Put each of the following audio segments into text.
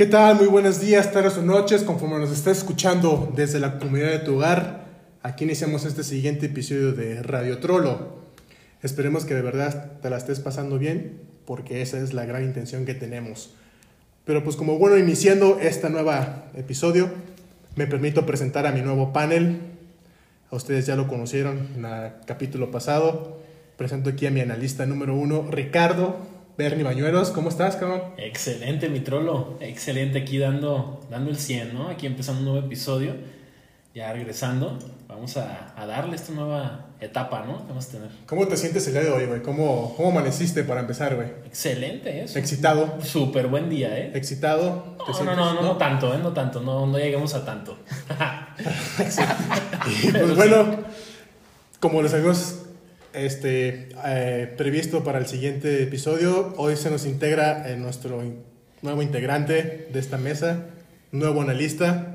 ¿Qué tal? Muy buenos días, tardes o noches, conforme nos estás escuchando desde la comunidad de tu hogar. Aquí iniciamos este siguiente episodio de Radio Trollo. Esperemos que de verdad te la estés pasando bien, porque esa es la gran intención que tenemos. Pero pues como bueno, iniciando este nuevo episodio, me permito presentar a mi nuevo panel. A ustedes ya lo conocieron en el capítulo pasado. Presento aquí a mi analista número uno, Ricardo. Bernie Bañuelos, ¿cómo estás, cabrón? Excelente, mi trolo. Excelente aquí dando, dando el 100, ¿no? Aquí empezando un nuevo episodio. Ya regresando, vamos a, a darle esta nueva etapa, ¿no? Que vamos a tener. ¿Cómo te sientes el día de hoy, güey? ¿Cómo, ¿Cómo amaneciste para empezar, güey? Excelente, eso. ¿Excitado? Súper buen día, ¿eh? ¿Excitado? ¿Te No, no, no, no, no tanto, ¿eh? No tanto, no, no lleguemos a tanto. Pues bueno, como les habíamos este, eh, previsto para el siguiente episodio, hoy se nos integra eh, nuestro in- nuevo integrante de esta mesa, nuevo analista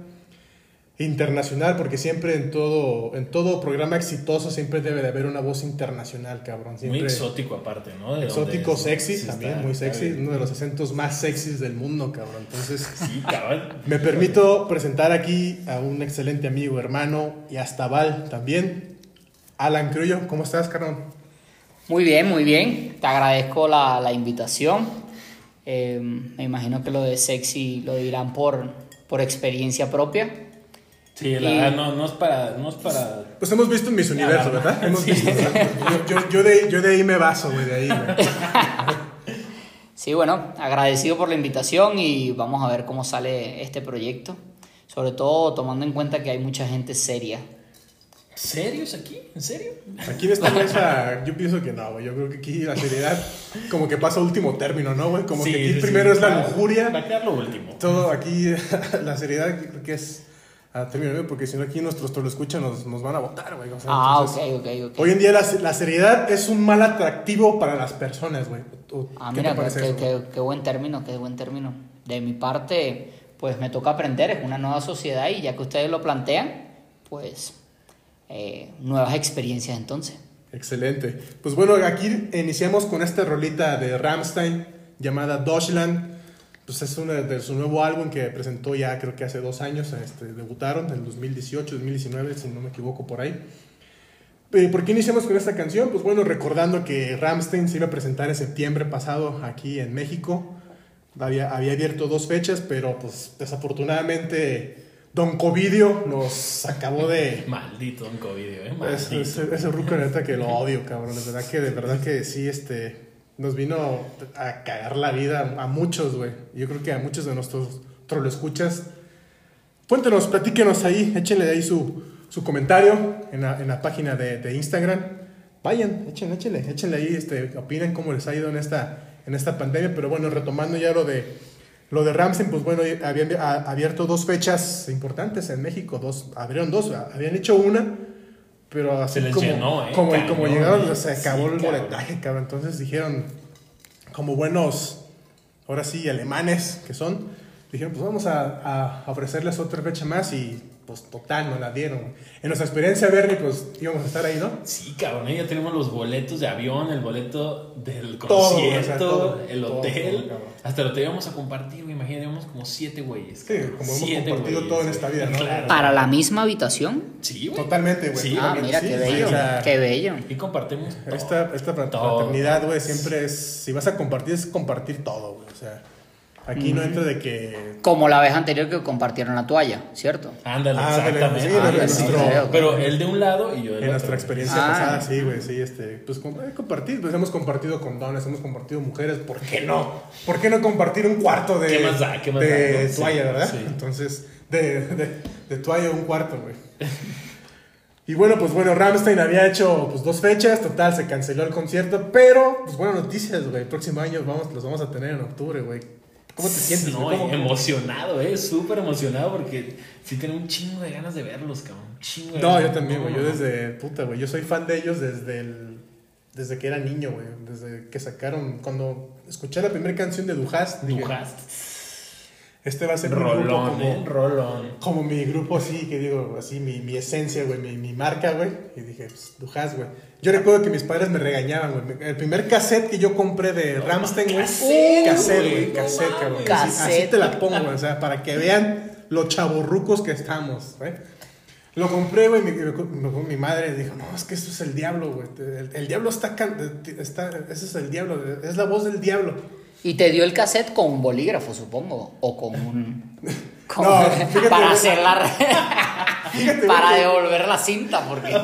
internacional, porque siempre en todo, en todo programa exitoso siempre debe de haber una voz internacional, cabrón. Siempre Muy exótico aparte, ¿no? De exótico, sexy sí también, muy sexy, uno de los acentos más sexys del mundo, cabrón. Entonces... Sí, cabrón. Me permito presentar aquí a un excelente amigo, hermano y hasta Val también. Alan Crullo, ¿cómo estás, carnal? Muy bien, muy bien. Te agradezco la, la invitación. Eh, me imagino que lo de sexy lo dirán por, por experiencia propia. Sí, la Y- verdad no, no es para, no es para Pues hemos visto en mis universos. ¿verdad? Hemos Sí. visto. Yo, yo, yo de, yo de ahí me baso, güey, de ahí, güey. Sí, bueno, agradecido por la invitación y vamos a ver cómo sale este proyecto. Sobre todo tomando en cuenta que hay mucha gente seria. ¿Serios aquí? ¿En serio? Aquí en esta mesa, yo pienso que no, güey. Yo creo que aquí la seriedad, como que pasa a último término, ¿no, güey? Como Sí, que aquí sí, primero sí. es la lujuria. Va a quedar lo último. Todo aquí, la seriedad, creo que es a término medio, porque si no, aquí nuestros lo escuchan, nos, nos van a votar, güey. O sea, Ah, entonces- ok, ok, ok. Hoy en día la, la seriedad es un mal atractivo para las personas, güey. ¿Tú- Ah, ¿Qué mira, te parece qué, eso? qué- qué buen término, qué buen término. De mi parte, pues me toca aprender, es una nueva sociedad y ya que ustedes lo plantean, pues eh, nuevas experiencias entonces. Excelente. Pues bueno, aquí iniciamos con esta rolita de Rammstein llamada Deutschland. Pues es una de su nuevo álbum que presentó ya creo que hace dos años. Este, debutaron en 2018, 2019, si no me equivoco por ahí. Eh, ¿Por qué iniciamos con esta canción? Pues bueno, recordando que Rammstein se iba a presentar en septiembre pasado aquí en México. Había, había abierto dos fechas, pero pues desafortunadamente Don Covidio nos acabó de, Maldito Don COVID, ¿eh? Maldito. ese, ese ruco, neta, que lo odio, cabrón. De verdad que, de verdad que sí, este, nos vino a cagar la vida a muchos, güey. Yo creo que a muchos de nuestros trolo escuchas. Cuéntenos, platíquenos ahí, échenle ahí su, su comentario en la, en la página de, de Instagram. Vayan, échenle, échenle, échenle ahí, este, opinen cómo les ha ido en esta, en esta pandemia. Pero bueno, retomando ya lo de, lo de Ramsey, pues bueno, habían abierto dos fechas importantes en México, dos, abrieron dos, habían hecho una, pero así Se les como, llenó, ¿eh? como, Cañón, como llegaron, ¿eh? se acabó Sí, el boletaje, cabrón. Entonces dijeron, como buenos, ahora sí, alemanes que son, dijeron, pues vamos a, a ofrecerles otra fecha más y pues total, no la dieron. En nuestra experiencia, Bernie, pues íbamos a estar ahí, ¿no? Sí, cabrón, ¿eh? ya tenemos los boletos de avión, el boleto del Todo, concierto, o sea, todo, el hotel. todo, hasta el hotel íbamos a compartir, güey. Imagínate, íbamos como siete güeyes. Sí, como hemos Siete compartido güeyes, todo en esta vida, ¿no? Claro. ¿Para la misma habitación? Sí, güey. Totalmente, güey. Sí, Ah, mira, sí, qué bello, o sea, qué bello. Y compartimos. Esta, esta Todo. fraternidad, güey, siempre es, si vas a compartir, es compartir todo, güey. O sea, aquí no entra de que Como la vez anterior que compartieron la toalla, ¿cierto? Ándale, Ándale, exactamente. sí, Ándale, en sí. nuestro- Pero el de un lado y yo del En otro. nuestra experiencia Ah. pasada, sí, güey, sí, este, pues eh, compartir, pues hemos compartido condones, hemos compartido mujeres, ¿por qué no? ¿Por qué no compartir un cuarto de, ¿Qué más da? ¿Qué más de da, no? Sí, toalla, verdad? sí. Entonces, de, de, de toalla un cuarto, güey. Y bueno, pues bueno, Ramstein había hecho pues dos fechas, total, se canceló el concierto, pero, pues buenas noticias, güey, el próximo año vamos, los vamos a tener en octubre, güey. ¿Cómo te sientes? No, emocionado, eh, súper emocionado porque sí tengo un chingo de ganas de verlos, cabrón. Un chingo de No, ganas. yo también, güey. Yo No. desde, puta, güey. Yo soy fan de ellos desde el, desde que era niño, güey. Desde que sacaron, cuando escuché la primera canción de Duhast, dije, Duhast. Este va a ser mi grupo Rolón, como, ¿eh? Rolón. como mi grupo así, que digo, así, mi, mi esencia, güey, mi, mi marca, güey. Y dije, pues, Dujas, güey. Yo recuerdo que mis padres me regañaban, güey. El primer cassette que yo compré de Ramstein, güey. cassette, Cassette, güey, güey, no cassette, cabrón. Así, así Cassette. te la pongo, güey. O sea, para que vean lo chaborrucos que estamos, güey. Lo compré, güey. Mi, mi- mi madre dijo, no, es que eso es el diablo, güey. El, el diablo está, está. Ese es el diablo, es la voz del diablo. Y te dio el cassette con un bolígrafo, supongo. O con un. con- No, fíjate, para hacer la. Fíjate, para que- devolver la cinta, porque.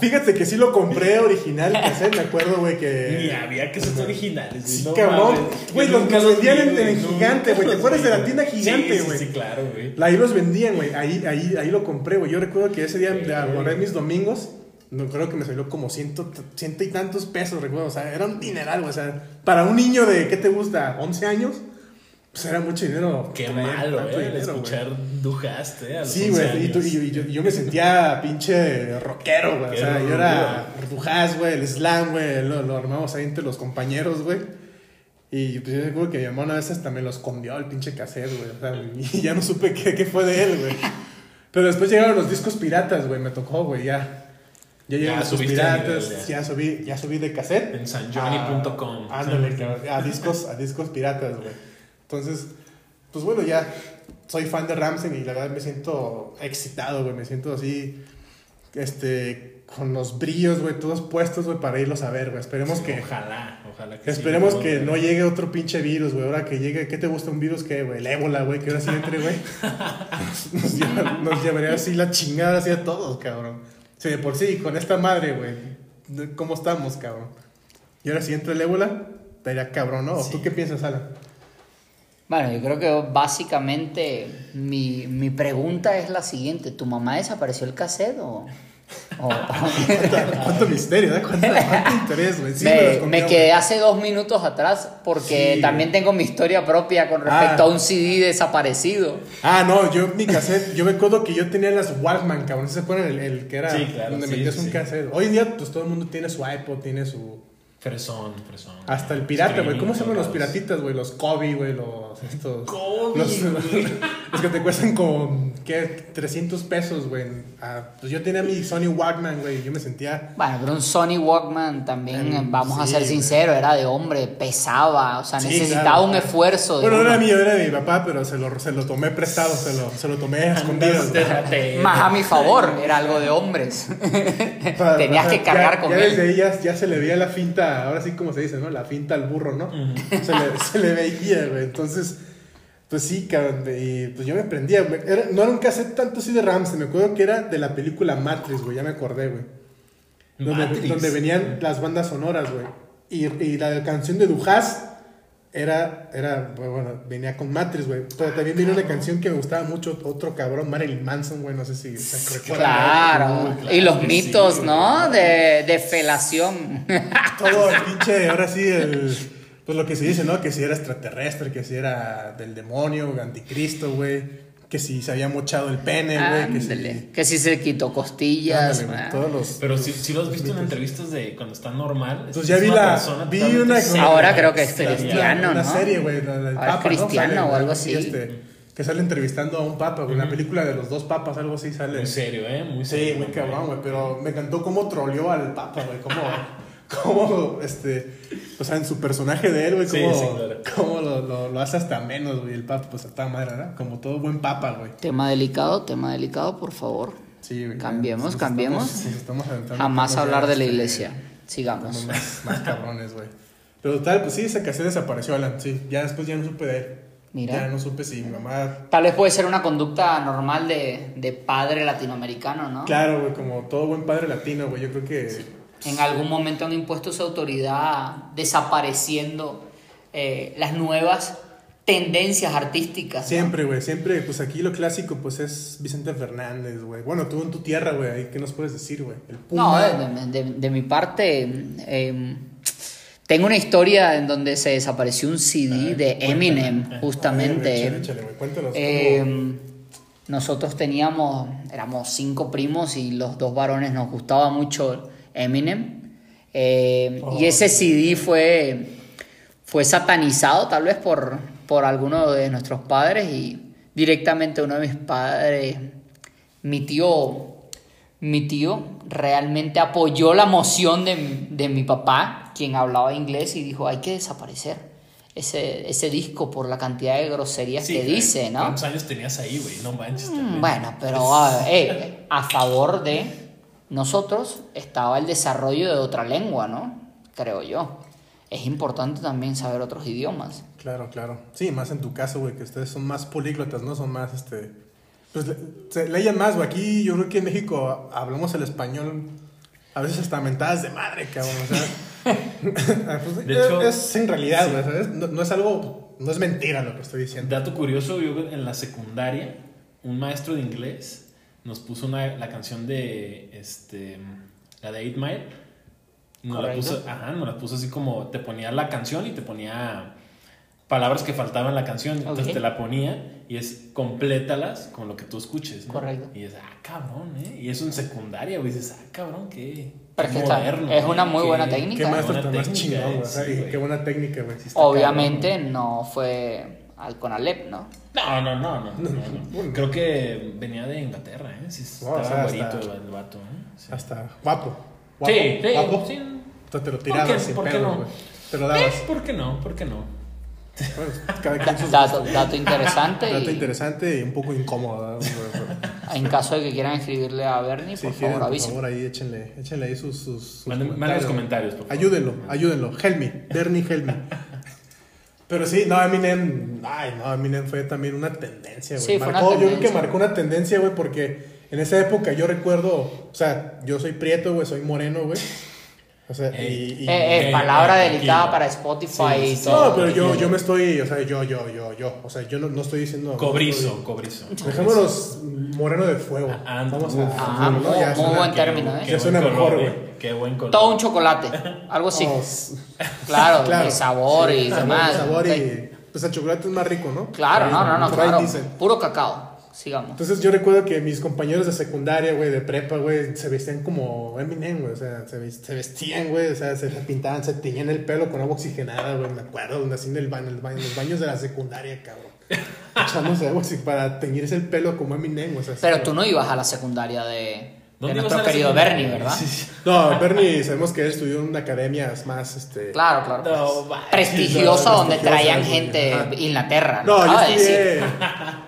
Fíjate que sí lo compré original, el cassette, me acuerdo, güey, que... Ni había que son originales. Sí, no cabrón. Güey, los- los vendían en- Gigante, güey. ¿Te acuerdas de la tienda. Gigante, güey? Sí, sí, claro, güey. Ahí los vendían, güey. Ahí, ahí, ahí lo compré, güey. Yo recuerdo que ese día de agarré mis domingos. No creo que me salió como ciento, ciento y tantos pesos, recuerdo. O sea, era un dineral, güey. O sea, para un niño de, ¿qué te gusta? ¿11 años? Pues era mucho dinero. Qué malo, eh. dinero, escuchar Dujaste los Sí, 11 güey, y, yo, y yo- y yo me sentía pinche rockero, güey. O sea, yo era Dujaz, güey, el slam, güey, lo, lo armamos ahí entre los compañeros, güey. Y pues yo recuerdo que mi hermano a veces también lo escondió el pinche cassette, güey. O sea, y ya no supe qué, qué fue de él, güey. Pero después llegaron los discos piratas, güey, me tocó, güey, ya. Ya discos subiste de piratas, nivel, ya. subí, ya subí de cassette. En sanjohnny.com. Ah, Ándale, a discos, a discos piratas, güey. Entonces, pues bueno, ya soy fan de Ramsey y la verdad me siento excitado, güey. Me siento así, este, con los brillos, güey, todos puestos, güey, para irlos a ver, güey. Esperemos que, Ojalá, ojalá que esperemos que no llegue otro pinche virus, güey. Ahora que llegue, ¿qué te gusta un virus? ¿Qué, güey? El ébola, güey, que ahora sí entre, güey. Nos, nos llevaría así la chingada así a todos, cabrón. Sí, de por sí, con esta madre, güey. ¿Cómo estamos, cabrón? Y ahora si entra el ébola, estaría cabrón, ¿no? ¿O Sí. ¿Tú qué piensas, Alan? Bueno, yo creo que básicamente mi, mi pregunta es la siguiente: ¿Tu mamá desapareció el cassette o.? o- ¿Cuánto misterio, eh? ¿Cuánto, cuánto interés, güey? Sí, me, escondió, me güey. quedé hace dos minutos atrás porque Sí, también tengo mi historia propia con respecto Ah. a un CD desaparecido. Ah, no, yo mi cassette, yo me acuerdo que yo tenía las Walkman, cabrón. ¿Se acuerdan el, el que era Sí, claro, donde sí, metías sí, un sí. cassette? Hoy en día, pues todo el mundo tiene su iPod, tiene su. Fresón, fresón. Hasta el pirata, güey. ¿Cómo se llaman los piratitas, güey? Los Kobe, güey, los. Estos. Kobe, los, los que te cuestan con. ¿Qué? 300 pesos, güey. Ah, pues yo tenía mi Sony Walkman, güey. Yo me sentía. Bueno, pero un Sony Walkman también, Mm, vamos a ser sinceros, era de hombre, pesaba, o sea, Sí, necesitaba claro. un esfuerzo. Bueno, no era mío, era de mi papá, pero se lo, se lo tomé prestado, se lo, se lo tomé. Andaste- Más a mi favor, era algo de hombres. Tenías que cargar ya, con ya él. desde ahí ya, ya se le veía la finta, ahora sí como se dice, ¿no? La finta al burro, ¿no? se, le, se le veía, güey. Entonces, pues sí, cabrón. Y pues yo me prendía. era- no era un cassette tanto así de Ramsey, me acuerdo que era de la película Matrix, güey. Ya me acordé, güey. Donde venían las bandas sonoras, güey. Y, y la canción de Dujas era, era, bueno, venía con Matrix, güey. Pero también vino una canción que me gustaba mucho, otro cabrón, Marilyn Manson, güey. No sé si se. Claro. claro y los mitos, sí, ¿no? De, de felación. todo el pinche, ahora sí, el, pues lo que se dice, ¿no? Que si era extraterrestre, que si era del demonio, anticristo, güey. Que si se había mochado el pene, güey. Que si... Que si se quitó costillas. Ándale, güey, ah. todos los... Pero si, si lo has visto en entrevistas de cuando está normal. es- Pues ya vi una la- vi una- seria, Ahora creo que es cristiano. Una ¿no? serie, güey, cristiano Sale, o algo así. este, que sale entrevistando a un papa, güey. La película de los dos papas, algo así sale. Muy serio, ¿eh? Muy Sí, serio. muy cabrón, güey. Pero me encantó cómo troleó al papa, güey. Cómo, cómo, este... O sea, en su personaje de él, güey, Sí, cómo, sí, claro. cómo lo, lo, lo hace hasta menos, güey. El papa, pues, a toda madre, ¿verdad? Como todo buen papa, güey. Tema delicado, tema delicado, por favor. Sí, güey. Cambiemos, Nos cambiemos. estamos- nos estamos adentrando Jamás hablar de la este, iglesia. Sigamos. Más, más cabrones, güey. Pero tal, pues sí, ese cassette desapareció, Alan. Sí, ya después ya no supe de él. Mira. Ya no supe si mi mamá. Tal vez puede ser una conducta normal de, de padre latinoamericano, ¿no? Claro, güey, como todo buen padre latino, güey. Yo creo que. En algún momento han impuesto su autoridad desapareciendo eh, las nuevas tendencias artísticas. ¿no? Siempre, güey, siempre, pues aquí lo clásico, pues es Vicente Fernández, güey. Bueno, tú en tu tierra, güey, ¿qué nos puedes decir, güey? No, de, de- de mi parte, eh, tengo una historia en donde se desapareció un CD de Eminem, ver, justamente. échale, échale, güey, cuéntanos. Eh, cómo- nosotros teníamos, éramos cinco primos y los dos varones nos gustaba mucho Eminem. Eh, Oh. y ese CD fue, fue satanizado tal vez por, por alguno de nuestros padres y directamente uno de mis padres, mi tío, mi tío realmente apoyó la moción de, de mi papá, quien hablaba inglés, y dijo, hay que desaparecer ese, ese disco por la cantidad de groserías Sí, que dice, ¿no? ¿Cuántos años tenías ahí, güey? No manches. Mm, también. Bueno, pero a, eh, a favor de nosotros estaba el desarrollo de otra lengua, ¿no? Creo yo. Es importante también saber otros idiomas. Claro, claro. Sí, más en tu caso, güey, que ustedes son más políglotas, ¿no? Son más, este... Pues le- se leían más, güey. Aquí yo creo que en México hablamos el español a veces hasta mentadas de madre, cabrón. O sea, pues, De hecho- es en realidad, güey, ¿sabes? No, no es algo... No es mentira lo que estoy diciendo. Dato curioso, yo en la secundaria, un maestro de inglés nos puso una, la canción de, este, la de Eight Mile. Nos la, puso, ajá, nos la puso así como, te ponía la canción y te ponía palabras que faltaban en la canción. Entonces te la ponía y es complétalas con lo que tú escuches. ¿no? Correcto. Y es, ah, cabrón, ¿eh? Y eso en secundaria, güey, dices, ah, cabrón, qué, es qué está- moderno. es una muy Qué- buena Qué técnica. ¿eh? maestro Buena tan más güey. eh, sí, qué buena técnica, güey. Obviamente no fue al Conalep, ¿no? No, no, no, no, no, no. Creo que venía de Inglaterra, ¿eh? Sí, No, o estaba sea, hasta- el vato, ¿eh? Sí. Hasta guapo. Guapo. Sí, sí, guapo. sí. O sea, te lo ¿Por tirabas qué- sin por qué pedo, no? güey. Te lo dabas. Eh, ¿Por qué no? ¿Por qué no? Bueno, cada quien sus Dato, dato interesante. Dato y interesante y un poco incómodo. en caso de que quieran escribirle a Bernie, Si por quieren, favor por avisen. favor, ahí échenle, échenle ahí sus, sus, sus Manden, manden los comentarios, por favor. Ayúdenlo, ayúdenlo. Help me, Bernie, help me. Pero sí, no, Eminem, ay, no, Eminem fue también una tendencia, güey. Sí, fue una Marcó- Yo creo que tendencia. marcó una tendencia, güey, porque en esa época yo recuerdo, o sea, yo soy prieto, güey, soy moreno, güey. O sea, Ey. y... y- Eh, eh, Eh, palabra eh, delicada para Spotify Sí, y todo. No, pero yo, yo me estoy, o sea, yo, yo, yo, yo. O sea, yo no, no estoy diciendo... Cobrizo, cobrizo. Dejémonos moreno de fuego. Ah, Vamos a... Ah, ¿no? muy- buen término, ¿eh? Ya suena mejor, güey. Qué buen color. Todo un chocolate, algo así. Vamos. Claro, Claro. de sabor y Sabor, demás. sabor Ok. y... Pues el chocolate es más rico, ¿no? Claro, no, no, no, claro. dicen. Puro cacao. Sigamos. Entonces yo recuerdo que mis compañeros de secundaria, güey, de prepa, güey, se vestían como Eminem, güey. O sea, se, ves- se vestían, güey, o sea, se pintaban, se teñían el pelo con agua oxigenada, güey. Me acuerdo, donde así en, el baño, en, el baño- en los baños de la secundaria, cabrón. Echándose agua así para teñirse el pelo como Eminem, o sea. Pero sí, tú no ibas a la secundaria de ¿Dónde ibas nuestro querido? Bernie, ¿verdad? Sí, sí. No, Bernie, sabemos que él estudió en academias más, este... Claro, claro. No, va. Prestigiosa No, donde prestigiosa, traían gente de Inglaterra. No, yo de decir. estudié...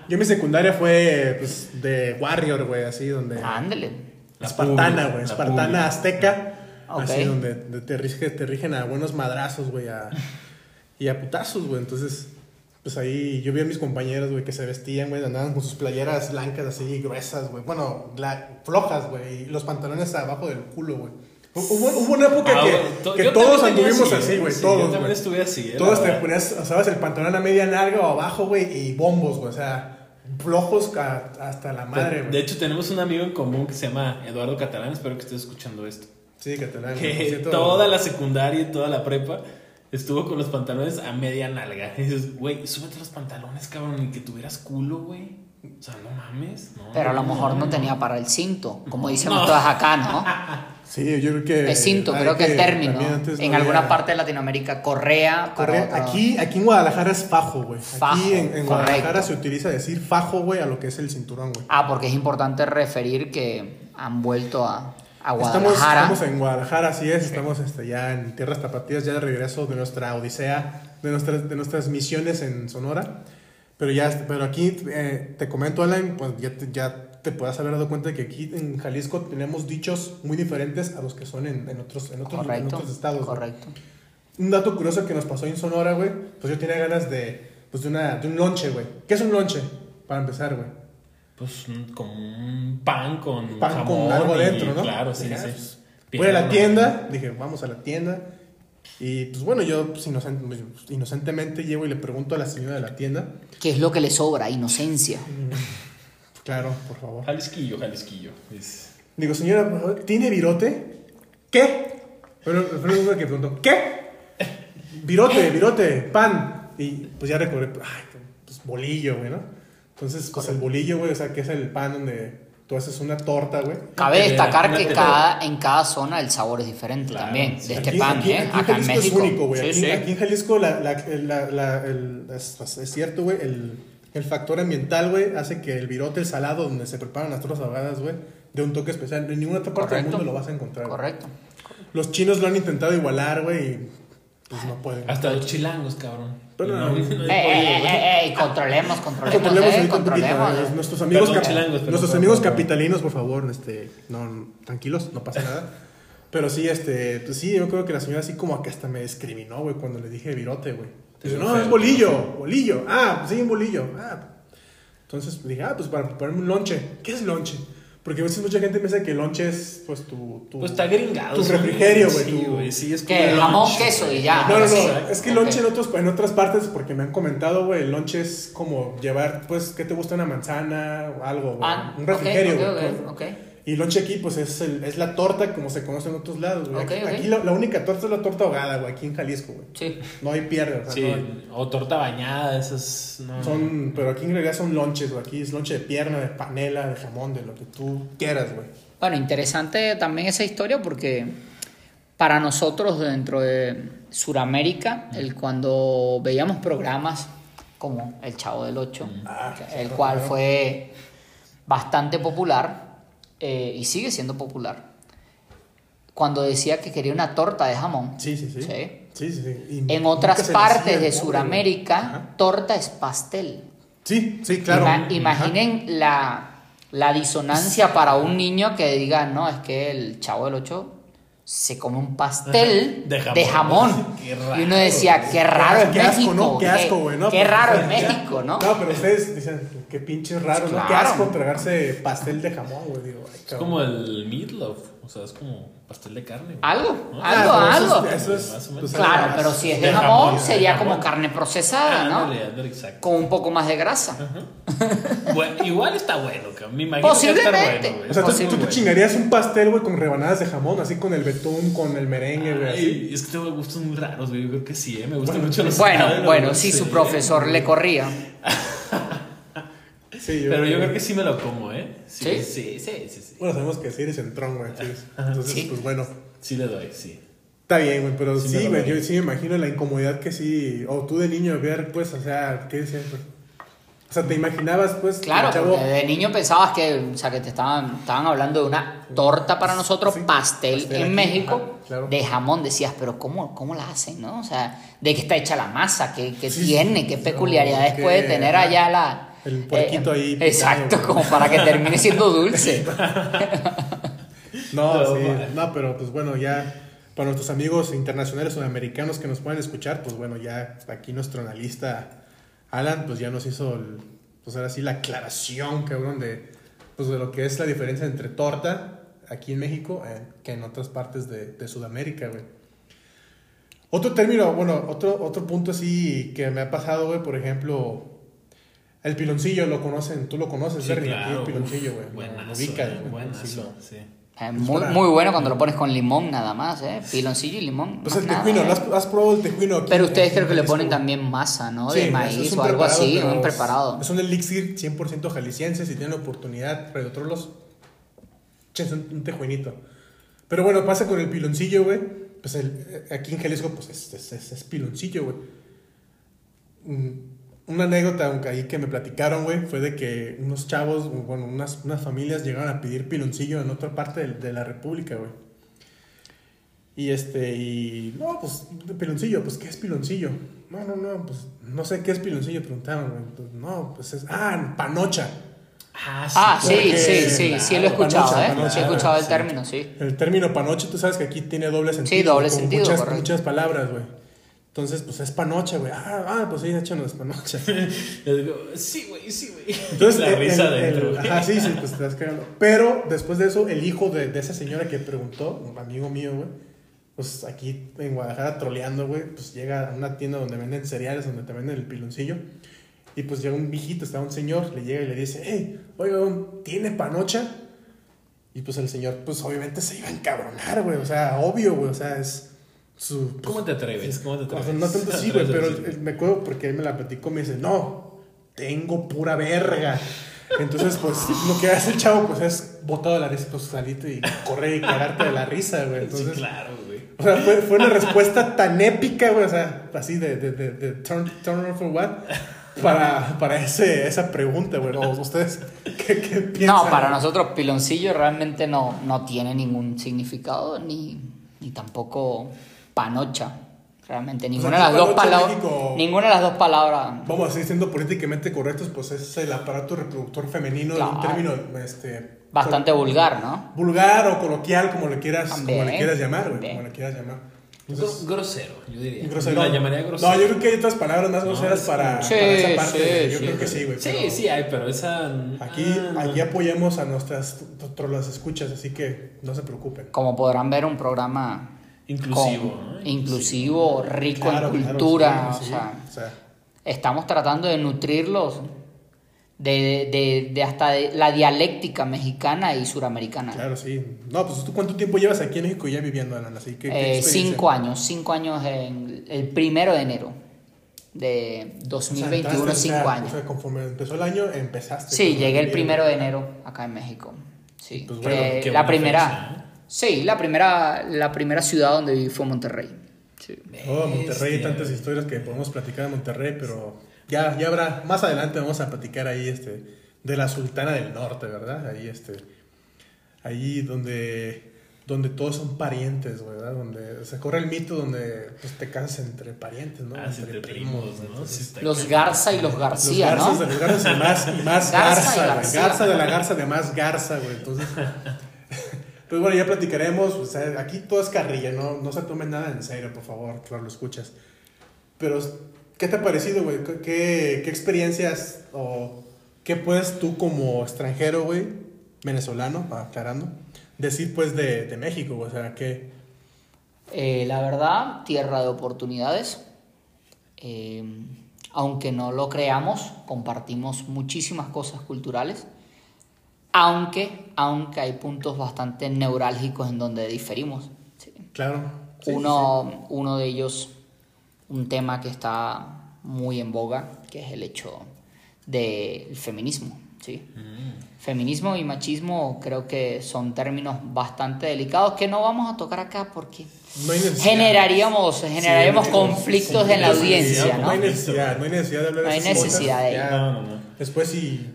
Yo mi secundaria fue, pues, de Warrior, güey, así, donde... Ándele. Espartana, güey. Espartana azteca. Así donde de- te, rige- te rigen a buenos madrazos, güey. a- y a putazos, güey. Entonces, pues ahí yo vi a mis compañeros, güey, que se vestían, güey, andaban con sus playeras blancas así, gruesas, güey. Bueno, la- flojas, güey. Y los pantalones abajo del culo, güey. Hubo, hubo una época Ah, que, todos anduvimos así, así, güey. sí, todos, Yo también estuve así, eh, Todos te ponías, sabes, el pantalón a media larga o abajo, güey, y bombos, güey. O sea, flojos hasta la madre, De güey. hecho, tenemos un amigo en común que se llama Eduardo Catalán. Espero que estés escuchando esto. Sí, catalán. Que toda la secundaria y toda la prepa estuvo con los pantalones a media nalga. Y dices, güey, súbete los pantalones, cabrón, y que tuvieras culo, güey. O sea, no mames. No, Pero a lo no, mejor no no. tenía para el cinto, como decimos todas acá, ¿no? Sí, yo creo que. El cinto, creo que el término. no En había- alguna parte de Latinoamérica, correa. Correa- aquí, aquí en Guadalajara es fajo, güey. Fajo, Aquí en, en. Guadalajara se utiliza decir fajo, güey, a lo que es el cinturón, güey. Ah, porque es importante referir que han vuelto a, a Estamos, Guadalajara. estamos en Guadalajara, así es. Estamos este, ya en tierras tapatías, ya de regreso de nuestra odisea, de nuestras, de nuestras misiones en Sonora. Pero ya, pero aquí eh, te comento, Alan, pues ya te, ya te puedas haber dado cuenta que aquí en Jalisco tenemos dichos muy diferentes a los que son en, en otros, en otros, en Correcto. otros estados. güey. correcto. Un dato curioso que nos pasó en Sonora, güey, pues yo tenía ganas de, pues de, una, de un lonche, güey. ¿Qué es un lonche? Para empezar, güey. Pues un- como un pan con Pan jamón con algo y- dentro, ¿no? Claro, sí, sí. ah, pues, Voy a la tienda, dije, vamos a la tienda. Y pues bueno, yo pues, pues, inocentemente llego y le pregunto a la señora de la tienda. ¿Qué es lo que le sobra? Inocencia. Claro, por favor. Jalisquillo, Jalisquillo. Es- Digo, señora, ¿tiene virote? ¿Qué? Bueno, fue que preguntó, ¿qué? Virote, virote, pan. Y pues ya recobré, ay, pues bolillo, güey, ¿no? Entonces, pues el bolillo, güey, o sea, que es el pan donde tú haces una torta, güey. Cabe destacar que cada, en cada zona el sabor es diferente Claro, también, sí. de este Aquí- pan, aquí- ¿eh? aquí Acá en Jalisco México. Es único, güey. Sí, aquí, sí. aquí en Jalisco, la, la, la- la- el- es, es cierto, güey, el, el factor ambiental, güey, hace que el virote, el salado, donde se preparan las tortas ahogadas, güey, de un toque especial. En ninguna otra parte del Correcto. mundo lo vas a encontrar. güey. Correcto. Los chinos lo han intentado igualar, güey, y pues no pueden. Hasta los chilangos, cabrón. Pero no, no, Eh, pollo, eh, güey. eh, eh, controlemos, controlemos, Controlemos eh, controlemos. eh, Nuestros amigos, Perdón, cap- nuestros por amigos favor. capitalinos, por favor, este, no, tranquilos, no pasa nada. Pero sí, este, pues sí, yo creo que la señora así como que hasta me discriminó, güey, cuando le dije virote, güey. Dice, no, es bolillo, bolillo. Ah, sí, un bolillo. Ah. Entonces dije, ah, pues para ponerme un lonche. ¿Qué es lonche? Porque a veces mucha gente piensa que lonche es, pues, tu... tu Pues está gringado. Tu refrigerio, güey, Sí, güey, sí, es Que como jamón, lunch, queso y ya. No, no, no. Es que el lonche Ok. en, otros, en otras partes, porque me han comentado, güey, el lonche es como llevar, pues, ¿qué te gusta? Una manzana o algo, güey. Ah, un refrigerio, güey. ok, pues. Y lonche aquí, pues, es, el- es la torta como se conoce en otros lados, güey. Aquí la, la única torta es la torta ahogada, güey, aquí en Jalisco, güey. Sí. No hay pierde, o sea, Sí, no hay- o torta bañada, esas. No, Son, pero aquí en realidad son lonches, güey. Aquí es lonche de pierna, de panela, de jamón, de lo que tú quieras, güey. Bueno, interesante también esa historia porque para nosotros dentro de Sudamérica, el cuando veíamos programas como El Chavo del Ocho, Ah, el cual fue bastante popular eh, y sigue siendo popular, cuando decía que quería una torta de jamón. Sí, sí, sí. Sí. Sí, En otras partes de Sudamérica, torta es pastel. Sí, sí, claro. Ima- imaginen la, la disonancia para un niño que diga, no, es que el chavo del 8 se come un pastel de de jamón. jamón. Qué raro. Y uno decía, qué raro en Qué asco, México. ¿no? Qué asco, güey, ¿no? Qué raro en México, ¿no? No, pero ustedes dicen, qué pinche raro, ¿no? Qué Claro. asco tragarse pastel de jamón, güey. Es como el meatloaf, o sea, es como pastel de carne. güey. Algo, ¿No? algo, Ah, algo. Eso es, eso es- pues, Claro, pero si es de, jamón, jamón, sería de como jamón. carne procesada, ¿no? Ándale, ándale, exacto. Con un poco más de grasa. Bueno, igual está bueno, cabrón. Me imagino que Posiblemente. está bueno, güey. O sea, tú, Posible, tú te chingarías un pastel, güey, con rebanadas de jamón, así con el betún, con el merengue, güey, así. Ay, es que tengo gustos muy raros, güey. Yo creo que sí, ¿eh? Me gustan Bueno, mucho los Bueno, helados, bueno, no si sé. su profesor le corría. Sí, Pero yo creo que sí me lo como, ¿eh? ¿Sí? Sí, sí, sí, sí. Sí, Bueno, sabemos que sí eres entrón, güey. sí. Entonces, Sí. pues bueno. Sí le doy, sí. Está bien, güey, pero Sí sí, güey, yo sí me imagino la incomodidad que sí, o tú de niño ver, pues, o sea, ¿qué decías? pues? O sea, te imaginabas, pues, Claro, chavo, de niño pensabas que, o sea, que te estaban, estaban hablando de una torta para nosotros, Sí, pastel, pastel en aquí, México, ajá, claro. de jamón. Decías, pero ¿cómo, ¿cómo la hacen, no? O sea, ¿de qué está hecha la masa? ¿Qué, qué Sí, tiene? ¿Qué no, peculiaridades que- puede tener allá la... eh, El puerquito ahí picado, Exacto, güey. como para que termine siendo dulce. No, Pero, sí, no, pero pues bueno, ya para nuestros amigos internacionales sudamericanos que nos pueden escuchar, pues bueno, ya aquí nuestro analista Alan, pues ya nos hizo, el- pues ahora sí la aclaración, cabrón, de, pues de lo que es la diferencia entre torta aquí en México eh, que en otras partes de, de Sudamérica, güey. Otro término, bueno, otro, otro punto así que me ha pasado, güey, por ejemplo, el piloncillo lo conocen, tú lo conoces, Sí, claro. el piloncillo, güey. Buenazo, lo ubicas, sí. Eh, muy, para- muy bueno cuando lo pones con limón nada más, ¿eh? Piloncillo y limón. Pues el nada, tejuino, ¿eh? ¿lo has, has probado el tejuino aquí? Pero ustedes creo que le ponen también masa, ¿no? De maíz o algo así, pero un preparado. Es un elixir 100% jalisciense. Si tienen la oportunidad, redotrólos, échense un, un tejuinito. Pero bueno, pasa con el piloncillo, güey. Pues el, eh, aquí en Jalisco, pues es, es, es- es piloncillo, güey. Mm, Una anécdota aunque ahí que me platicaron, güey, fue de que unos chavos, bueno, unas, unas familias llegaron a pedir piloncillo en otra parte de, de la República, güey. Y este, y no, pues, piloncillo, pues, ¿qué es piloncillo? No, no, no, pues, no sé qué es piloncillo, preguntaron, güey. Pues, no, pues es, ah, panocha. Ah, Ah, sí, porque- sí, sí, sí lo he escuchado, Panocha, ¿eh? panocha, sí he escuchado el sí. término, sí. El término panocha, tú sabes que aquí tiene doble sentido. doble como sentido, Muchas, correcto. muchas palabras, güey. Entonces, pues es panocha, güey. Ah, ah, pues sí, échanos panocha. Sí, güey, sí, güey. Entonces, la el- risa el- dentro, el-. Ajá, sí, sí, pues te estás cagando. Pero después de eso, el hijo de, de esa señora que preguntó, un amigo mío, güey, pues aquí en Guadalajara troleando, güey, pues llega a una tienda donde venden cereales, donde te venden el piloncillo. Y pues llega un viejito, está un señor, le llega y le dice, hey, oiga, don, ¿tiene panocha? Y pues el señor, pues obviamente se iba a encabronar, güey, o sea, obvio, güey, o sea, es su... pues, ¿Cómo te atreves? ¿Cómo te o sea, no tanto ¿Te así, güey, pero el- me acuerdo porque él me la platicó, me dice, no, tengo pura verga. Entonces, pues, lo que hace el chavo, pues, es botado de la risa, pues, salirte y correr y cagarte de la risa, güey. Entonces, sí, claro, güey. o sea, fue, fue una respuesta tan épica, güey, o sea, así de, de, de, de turn, turn for what, para, para ese, esa pregunta, güey. O ustedes, ¿qué, qué piensan? No, para nosotros piloncillo realmente no, no tiene ningún significado ni, ni tampoco panocha. Realmente ninguna de aquí las dos palabras. México- Ninguna de las dos palabras. Vamos a seguir siendo políticamente correctos, pues es el aparato reproductor femenino en un Claro. término este, Bastante vulgar, ¿no? vulgar o coloquial, como le quieras, como le quieras llamar, güey, como le quieras llamar. Entonces, grosero, yo diría. grosero. La llamaría grosero. No, yo creo que hay otras palabras más No, groseras es- para, Sí, para esa parte. sí, yo sí. creo que sí, güey. Sí, pero sí hay, pero esa. Aquí, ah, aquí apoyamos a nuestras trolas escuchas, así que no se preocupen. Como podrán ver, un programa Inclusivo, con- ¿no? inclusivo, rico Claro, en claro, cultura. sí, o sea, o sea, estamos tratando de nutrirlos de, de- de hasta de la dialéctica mexicana y suramericana. claro, sí. No, pues tú cuánto tiempo llevas aquí en México ya viviendo, Alan, así que. ¿qué Eh, cinco años, cinco años en el primero de enero de O sea, 2021, entraste, o sea, cinco años. O sea, conforme empezó el año, empezaste. Sí, llegué el primero de enero acá en México. Sí, Pues bueno, qué la primera, fecha, ¿eh? Sí, la primera, la primera ciudad donde viví fue Monterrey. Sí. Oh, Monterrey, tantas historias que podemos platicar de Monterrey, pero ya, ya habrá, más adelante vamos a platicar ahí este, de la Sultana del Norte, ¿verdad? Ahí este, ahí donde, donde todos son parientes, ¿verdad? Donde se corre el mito donde pues, te casas entre parientes, ¿no? Ah, sí, entre primos, ¿no? Sí, Los. Garza y los los García, garzas ¿no? de los garzas y más, Garza y garza. Garza de la garza de más garza, güey. Entonces, pues bueno, ya platicaremos. o sea, aquí todo es carrilla, ¿no? No se tomen nada en serio, por favor, claro, lo escuchas. Pero, ¿qué te ha parecido, güey? ¿Qué, qué, qué experiencias o qué puedes tú como extranjero, güey, venezolano, aclarando, decir pues de, de México? O sea, que... Eh, la verdad, tierra de oportunidades. Eh, aunque no lo creamos, compartimos muchísimas cosas culturales. Aunque, aunque hay puntos bastante neurálgicos en donde diferimos. sí. Claro. sí, uno, uno de ellos, un tema que está muy en boga, que es el hecho del feminismo. ¿sí? Feminismo y machismo creo que son términos bastante delicados que no vamos a tocar acá porque No generaríamos, generaríamos Sí, conflictos en la audiencia, No hay ¿no? necesidad, no hay necesidad de hablar No de hay necesidad de ello. Ya, No, no, no. Después, si,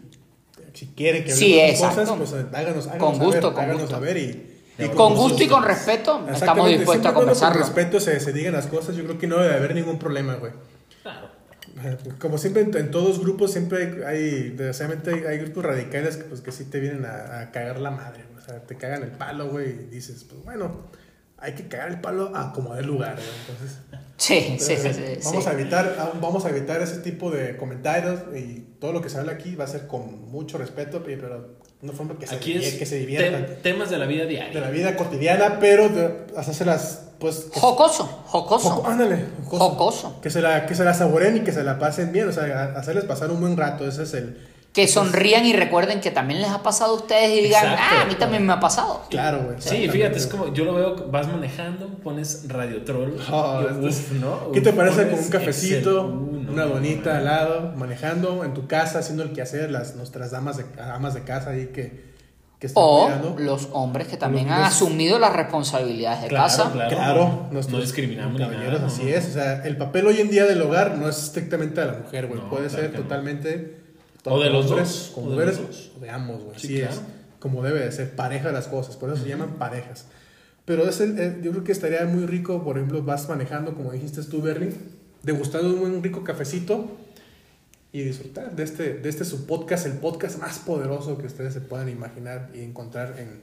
si quieren que Sí, hablemos de esas exacto. cosas, pues háganos, háganos Con gusto, saber, con háganos gusto. saber y, y Con gusto y con respeto estamos dispuestos a conversarlo. Con respeto se, se digan las cosas, yo creo que no debe haber ningún problema, güey. Claro. Como siempre en, en todos grupos siempre hay, desgraciadamente hay, hay grupos radicales que pues que sí te vienen a, a cagar la madre, güey. o sea, te cagan el palo, güey, y dices, pues bueno, hay que cagar el palo a como dé lugar, güey. Entonces, Sí, sí, sí, sí, vamos sí. a evitar vamos a evitar ese tipo de comentarios y todo lo que se habla aquí va a ser con mucho respeto, pero de una forma que se, Aquí es que se diviertan te- temas de la vida de diaria. la vida cotidiana, pero de hacérselas pues Jocoso, jocoso. Joco- ándale, jocoso. Jocoso. Que se, la, que se la saboren y que se la pasen bien, o sea, hacerles pasar un buen rato, ese es el... Que sonrían y recuerden que también les ha pasado a ustedes y digan, Exacto. ah, a mí también me ha pasado. Claro, güey. Sí, fíjate, es como yo lo veo, vas manejando, pones Radio Troll. Oh, uf, ¿no? ¿Qué te parece con un cafecito, una no. al lado, manejando en tu casa, haciendo el quehacer, las nuestras damas de, amas de casa ahí que, que están O cuidando? los hombres que también Los- han los- asumido las responsabilidades de Claro, casa. claro. Claro, no, nuestros no discriminamos caballeros, nada, así no. es. O sea, el papel hoy en día del hogar no es estrictamente de la mujer, güey. No, Puede claro ser que O de los hombres, dos, Como o de mujeres, los dos. o de ambos, güey. Sí, así es. Como debe de ser, pareja de las cosas. Por eso se llaman parejas. Pero es el- el- yo creo que estaría muy rico, por ejemplo, vas manejando, como dijiste tú, Bernie, degustando un buen rico cafecito y disfrutar de este, de este su podcast, el podcast más poderoso que ustedes se puedan imaginar y encontrar en,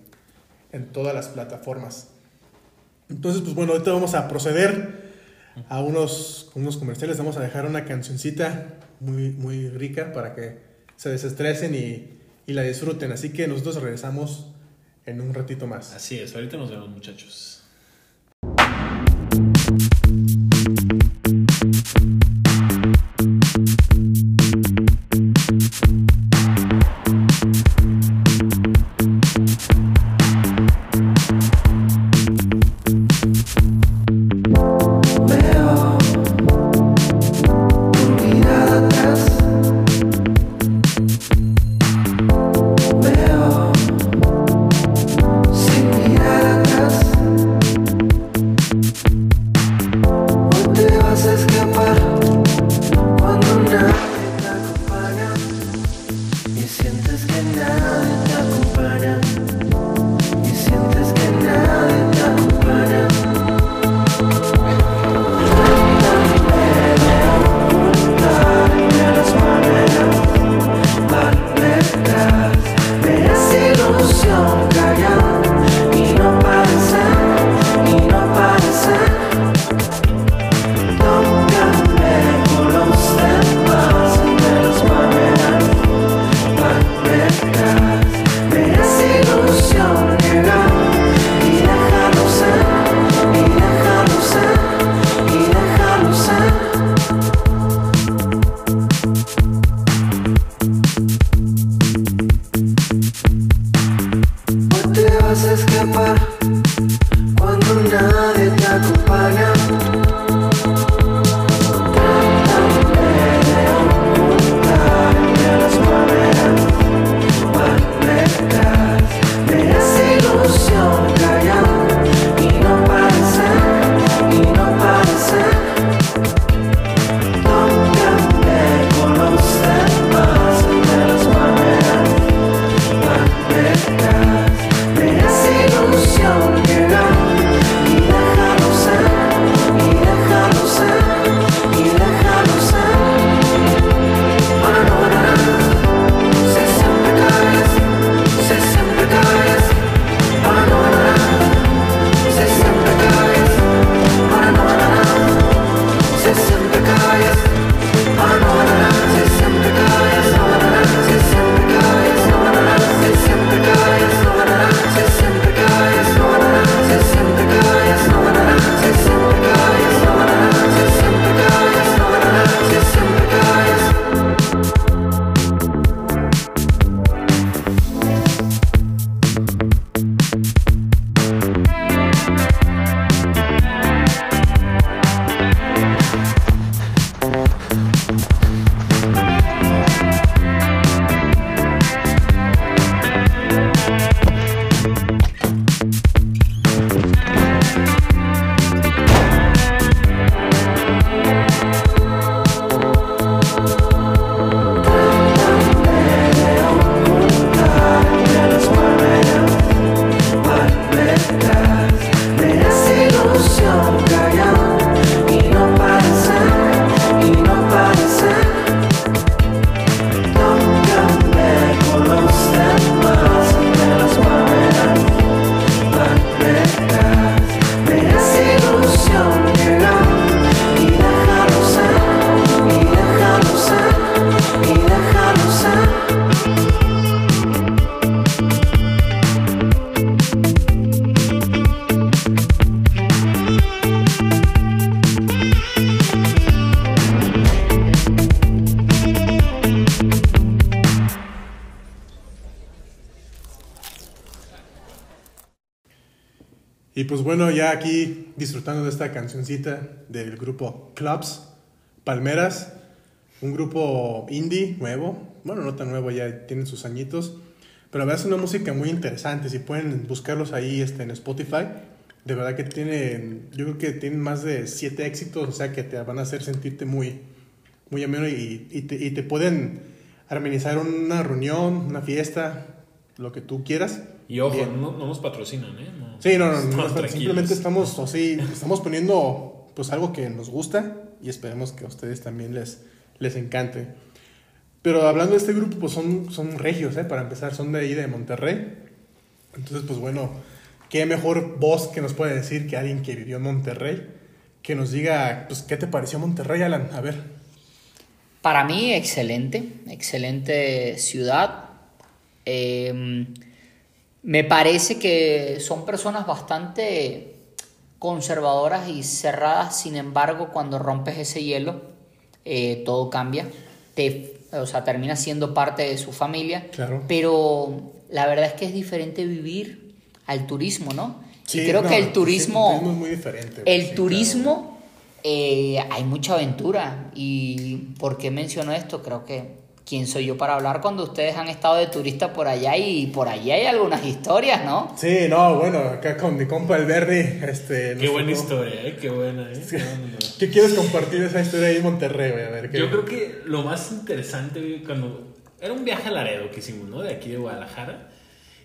en todas las plataformas. Entonces, pues bueno, ahorita vamos a proceder a unos, unos comerciales. Vamos a dejar una cancioncita muy, muy rica para que se desestresen y, y la disfruten. Así que nosotros regresamos en un ratito más. Así es, ahorita nos vemos, muchachos. Pues bueno, ya aquí disfrutando de esta cancioncita del grupo Clubs, Palmeras, un grupo indie nuevo, bueno, no tan nuevo, ya tienen sus añitos, pero una música muy interesante, si pueden buscarlos ahí este, en Spotify, de verdad que tienen, yo creo que tienen más de siete éxitos, o sea que te van a hacer sentirte muy, muy ameno y, te, y te pueden amenizar una reunión, una fiesta, lo que tú quieras. Y ojo, Bien. no, no nos patrocinan, ¿eh? No. Sí, no, no, no, simplemente estamos así, estamos poniendo pues algo que nos gusta y esperemos que a ustedes también les, les encante. Pero hablando de este grupo, pues son, son regios, ¿eh? Para empezar, son de ahí de Monterrey. Entonces, pues bueno, qué mejor voz que nos puede decir que alguien que vivió en Monterrey, que nos diga, pues, ¿qué te pareció Monterrey, Alan? A ver. Para mí, excelente, excelente ciudad. Eh, me parece que son personas bastante conservadoras y cerradas, sin embargo, cuando rompes ese hielo, eh, todo cambia. Te, o sea, terminas siendo parte de su familia. Claro. Pero la verdad es que es diferente vivir al turismo, ¿no? Sí, y creo no, que el turismo... el turismo es muy diferente. El sí, claro. turismo, eh, hay mucha aventura. ¿Y por qué menciono esto? Creo que, ¿quién soy yo para hablar cuando ustedes han estado de turista por allá y por allí hay algunas historias, ¿no? Sí, no, bueno, acá con mi compa el Berry, este... Qué buena tocó- historia, ¿eh? Qué buena, ¿eh? No, no, no. ¿Qué quieres compartir esa historia ahí en Monterrey, güey? A ver, ¿qué? Yo creo que lo más interesante, güey, cuando... Era un viaje a Laredo que hicimos, ¿no? De aquí de Guadalajara.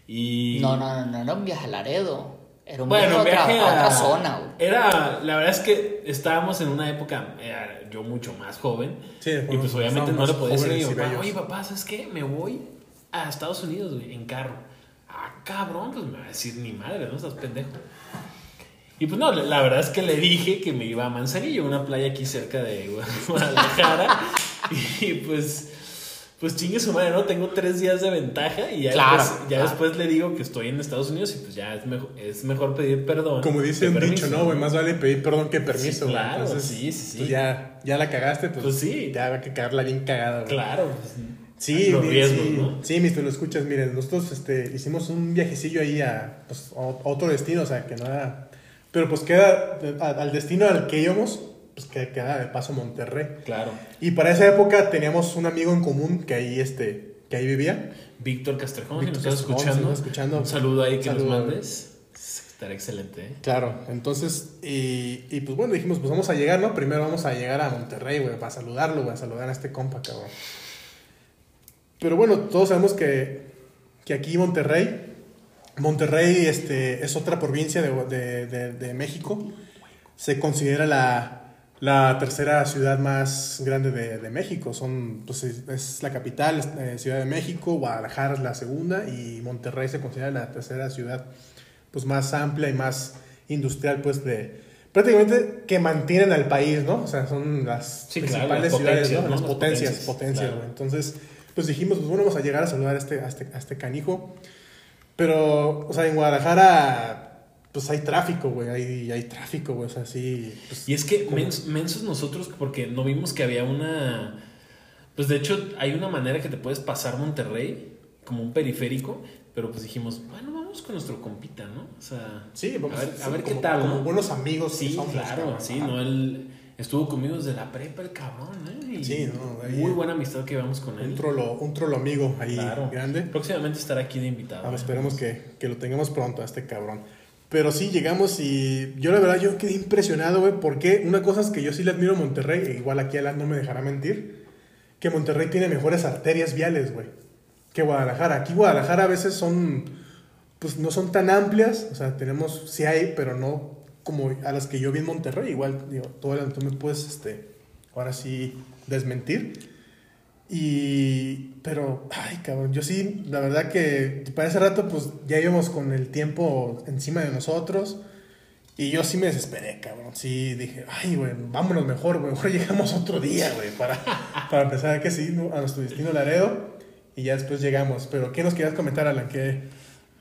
Y... No, no, no, no era un viaje a Laredo. Era un Bueno, viaje, viaje a a otra zona, güey. Era, la verdad es que estábamos en una época, era yo mucho más joven. Sí, y pues obviamente no le podía decir a mi papá, oye papá, ¿sabes qué? Me voy a Estados Unidos, güey, en carro. Ah, cabrón, pues me va a decir ni madre, ¿no? Estás pendejo. Y pues no, la- la verdad es que le dije que me iba a Manzanillo, una playa aquí cerca de Guadalajara. y pues, pues chingue su madre, ¿no? Tengo tres días de ventaja y ya, Claro, después, ya claro. después le digo que estoy en Estados Unidos y pues ya es mejor, es mejor pedir perdón. Como dice un permiso. dicho, ¿no, güey? Más vale pedir perdón que permiso, güey. claro, Entonces, sí, sí, sí. pues ya, ya la cagaste, pues, Pues sí. ya va a que cagarla bien cagada, güey. Claro. pues, Sí, los riesgos, sí, ¿no? sí, mis lo escuchas, miren, nosotros este, hicimos un viajecillo ahí a, pues, a ot- a otro destino, o sea, que no era... Pero pues queda, a- al destino al que íbamos, pues que queda de paso Monterrey. Claro. Y para esa época teníamos un amigo en común que ahí, este, que ahí vivía. Víctor Castrejón, Víctor si nos estás escuchando, escuchando. un saludo ahí que nos mandes. Estará excelente, ¿eh? Claro, entonces, y, y pues bueno, dijimos, pues vamos a llegar, ¿no? Primero vamos a llegar a Monterrey, güey, para saludarlo, güey, a saludar a este compa, cabrón. Pero bueno, todos sabemos que, que aquí Monterrey, Monterrey este, es otra provincia de, de- de- de México. Se considera la, la tercera ciudad más grande de, de México. Son, pues, es, la capital, eh, Ciudad de México, Guadalajara es la segunda y Monterrey se considera la tercera ciudad pues, más amplia y más industrial pues de prácticamente que mantienen al país, ¿no? O sea, son las Sí, claro, principales las ciudades, ¿no? ¿no? Las Las potencias, potencias, potencias, claro. güey. Entonces, pues dijimos, pues bueno, vamos a llegar a saludar a este, a este, a este canijo. Pero, o sea, en Guadalajara, pues hay tráfico, güey. Hay, hay tráfico, güey. O sea, sí. pues, Y es que mens- mensos nosotros, porque no vimos que había una. Pues de hecho, hay una manera que te puedes pasar Monterrey, como un periférico, pero pues dijimos, bueno, vamos con nuestro compita, ¿no? O sea, Sí, vamos a ver, a ver qué tal, Como ¿no? buenos amigos. Sí, somos, claro, cabrón, sí, ajá. ¿no? Él estuvo conmigo desde la prepa, el cabrón, ¿eh? Y Sí, no, ahí- Muy buena amistad que llevamos con él. Un trolo, un trolo amigo ahí Claro. grande. Próximamente estará aquí de invitado. Ah, ¿eh? esperemos que, que lo tengamos pronto a este cabrón. Pero sí, llegamos y yo la verdad yo quedé impresionado, güey, porque una cosa es que yo sí le admiro a Monterrey, e igual aquí Alan no me dejará mentir, que Monterrey tiene mejores arterias viales, güey, que Guadalajara. Aquí Guadalajara a veces son, pues no son tan amplias, o sea, tenemos, sí hay, pero no como a las que yo vi en Monterrey. Igual, digo, Alan, tú me puedes, este, ahora sí, desmentir. Y, pero, ay, cabrón, yo sí, la verdad que para ese rato, pues ya íbamos con el tiempo encima de nosotros. Y yo sí me desesperé, cabrón. Sí, dije, ay, güey, vámonos mejor, güey. Mejor llegamos otro día, güey, para, para empezar que sí, a nuestro destino Laredo. Y ya después llegamos. Pero, ¿qué nos querías comentar, Alan? ¿Qué?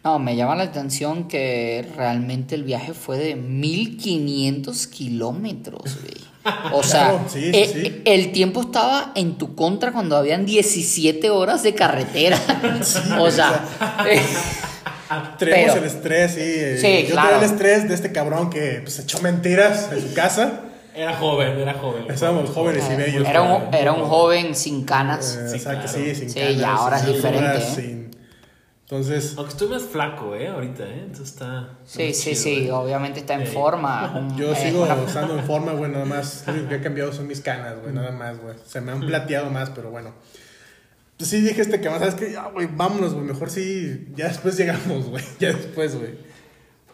No, me llama la atención que realmente el viaje fue de 1500 kilómetros, güey. O sea, Claro, sí, sí, eh, sí. eh, el tiempo estaba en tu contra cuando habían 17 horas de carretera. o sea, eh, Tenemos el estrés, sí. eh, Sí, yo claro. tenía el estrés de este cabrón que pues, echó mentiras en su casa. Era joven, era joven. Estábamos jóvenes y bellos. era un, era un joven sin canas. Eh, Sí, o sea, que claro. sí, sin Sí, canas, ya ahora es sin diferente, ¿eh? sin- Entonces, Aunque estoy más flaco, ¿eh? Ahorita, ¿eh? Entonces está. Sí, sí, chido, sí, ¿eh? obviamente está en Sí. forma. yo eh, sigo estando en forma, güey, nada más. Lo único que ha cambiado son mis canas, güey, nada más, güey. Se me han plateado más, pero bueno. Pues sí, dije este que más, ¿sabes qué? Ya, güey, vámonos, güey, mejor sí, ya después llegamos, güey, ya después, güey.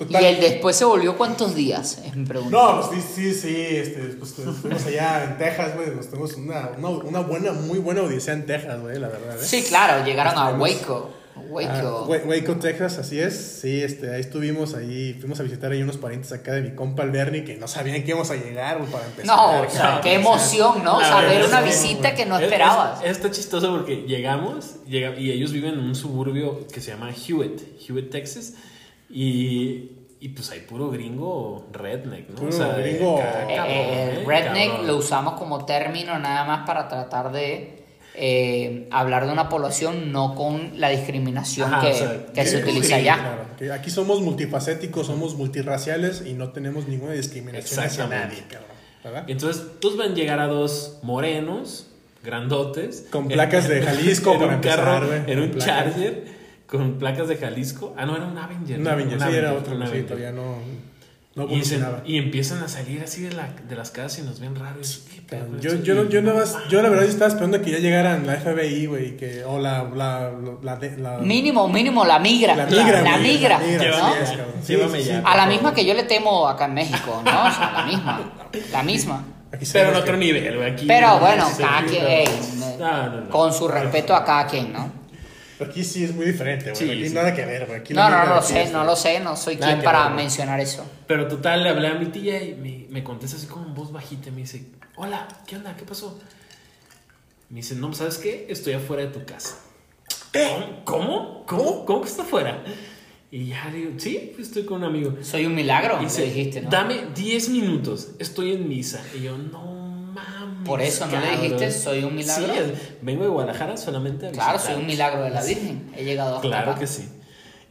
¿Y el después se volvió cuántos días? Es mi pregunta. No, pues sí, sí, sí, este, pues estuvimos allá en Texas, güey, nos tuvimos una, una, una buena, muy buena odisea en Texas, güey, la verdad, ¿eh? Sí, claro, llegaron a Estuvimos- Waco. Ah, Waco. Wa- Waco, Texas, así es. Sí, este, ahí estuvimos, ahí fuimos a visitar ahí unos parientes acá de mi compa el Bernie que no sabían que íbamos a llegar para empezar. No, o sea, qué emoción, ¿no? Saber ver, una sí, visita que no Es- esperabas. es- está chistoso porque llegamos llega- y ellos viven en un suburbio que se llama Hewitt, Hewitt, Texas. Y, y pues hay puro gringo redneck, ¿no? Puro gringo- ca- Eh, cabrón, eh, ¿eh? redneck Cabrón. lo usamos como término nada más para tratar de eh, hablar de una población, no con la discriminación Ajá, que, o sea, que se utiliza allá. Claro, que aquí somos multifacéticos, somos multirraciales y no tenemos ninguna discriminación hacia Exactamente. nadie. Entonces, pues van a llegar a dos morenos, grandotes. Con en- placas de Jalisco en para un empezar, carro, En un placas. Charger con placas de Jalisco. Ah, no, era un Avenger. Un sí, era Avenger, otro, un sí, Avenger. todavía no, no Y, se- y empiezan a salir así de, la, de las casas y nos ven raros. ¿Qué pedo con Yo, yo, no- yo, nada más, yo la verdad estaba esperando que ya llegaran la FBI, güey, que, o la, la, la, la- la- Mínimo, mínimo la migra. La migra, la migra, ¿no? sí. Sí, sí, ya. A la misma que yo le temo acá en México, ¿no? O sea, la misma. La misma. Aquí Pero en otro que- nivel, güey. Pero no bueno, cada quien, No, no, no. con su respeto a cada quien, ¿no? Aquí sí es muy diferente, güey. Sí, aquí sí. nada que ver, güey. Aquí No, no, no lo sé, no lo sé, no soy Nada quien para ver, mencionar eso. Pero total, le hablé a mi tía y me, me contesta así como en voz bajita. Me dice, hola, ¿qué onda? ¿Qué pasó? Me dice, no, ¿sabes qué? Estoy afuera de tu casa. ¿Cómo? ¿Cómo? ¿Cómo? ¿Cómo que está afuera? Y ya le digo, sí, pues estoy con un amigo. Soy un milagro, Y dice, dijiste, ¿no? dame 10 minutos, estoy en misa. Y yo, no mames. Por eso, ¿no le cabrón". dijiste, "Soy un milagro"? Sí, vengo de Guadalajara solamente a Claro, soy un milagro de la Virgen. He llegado hasta Claro acá. que sí.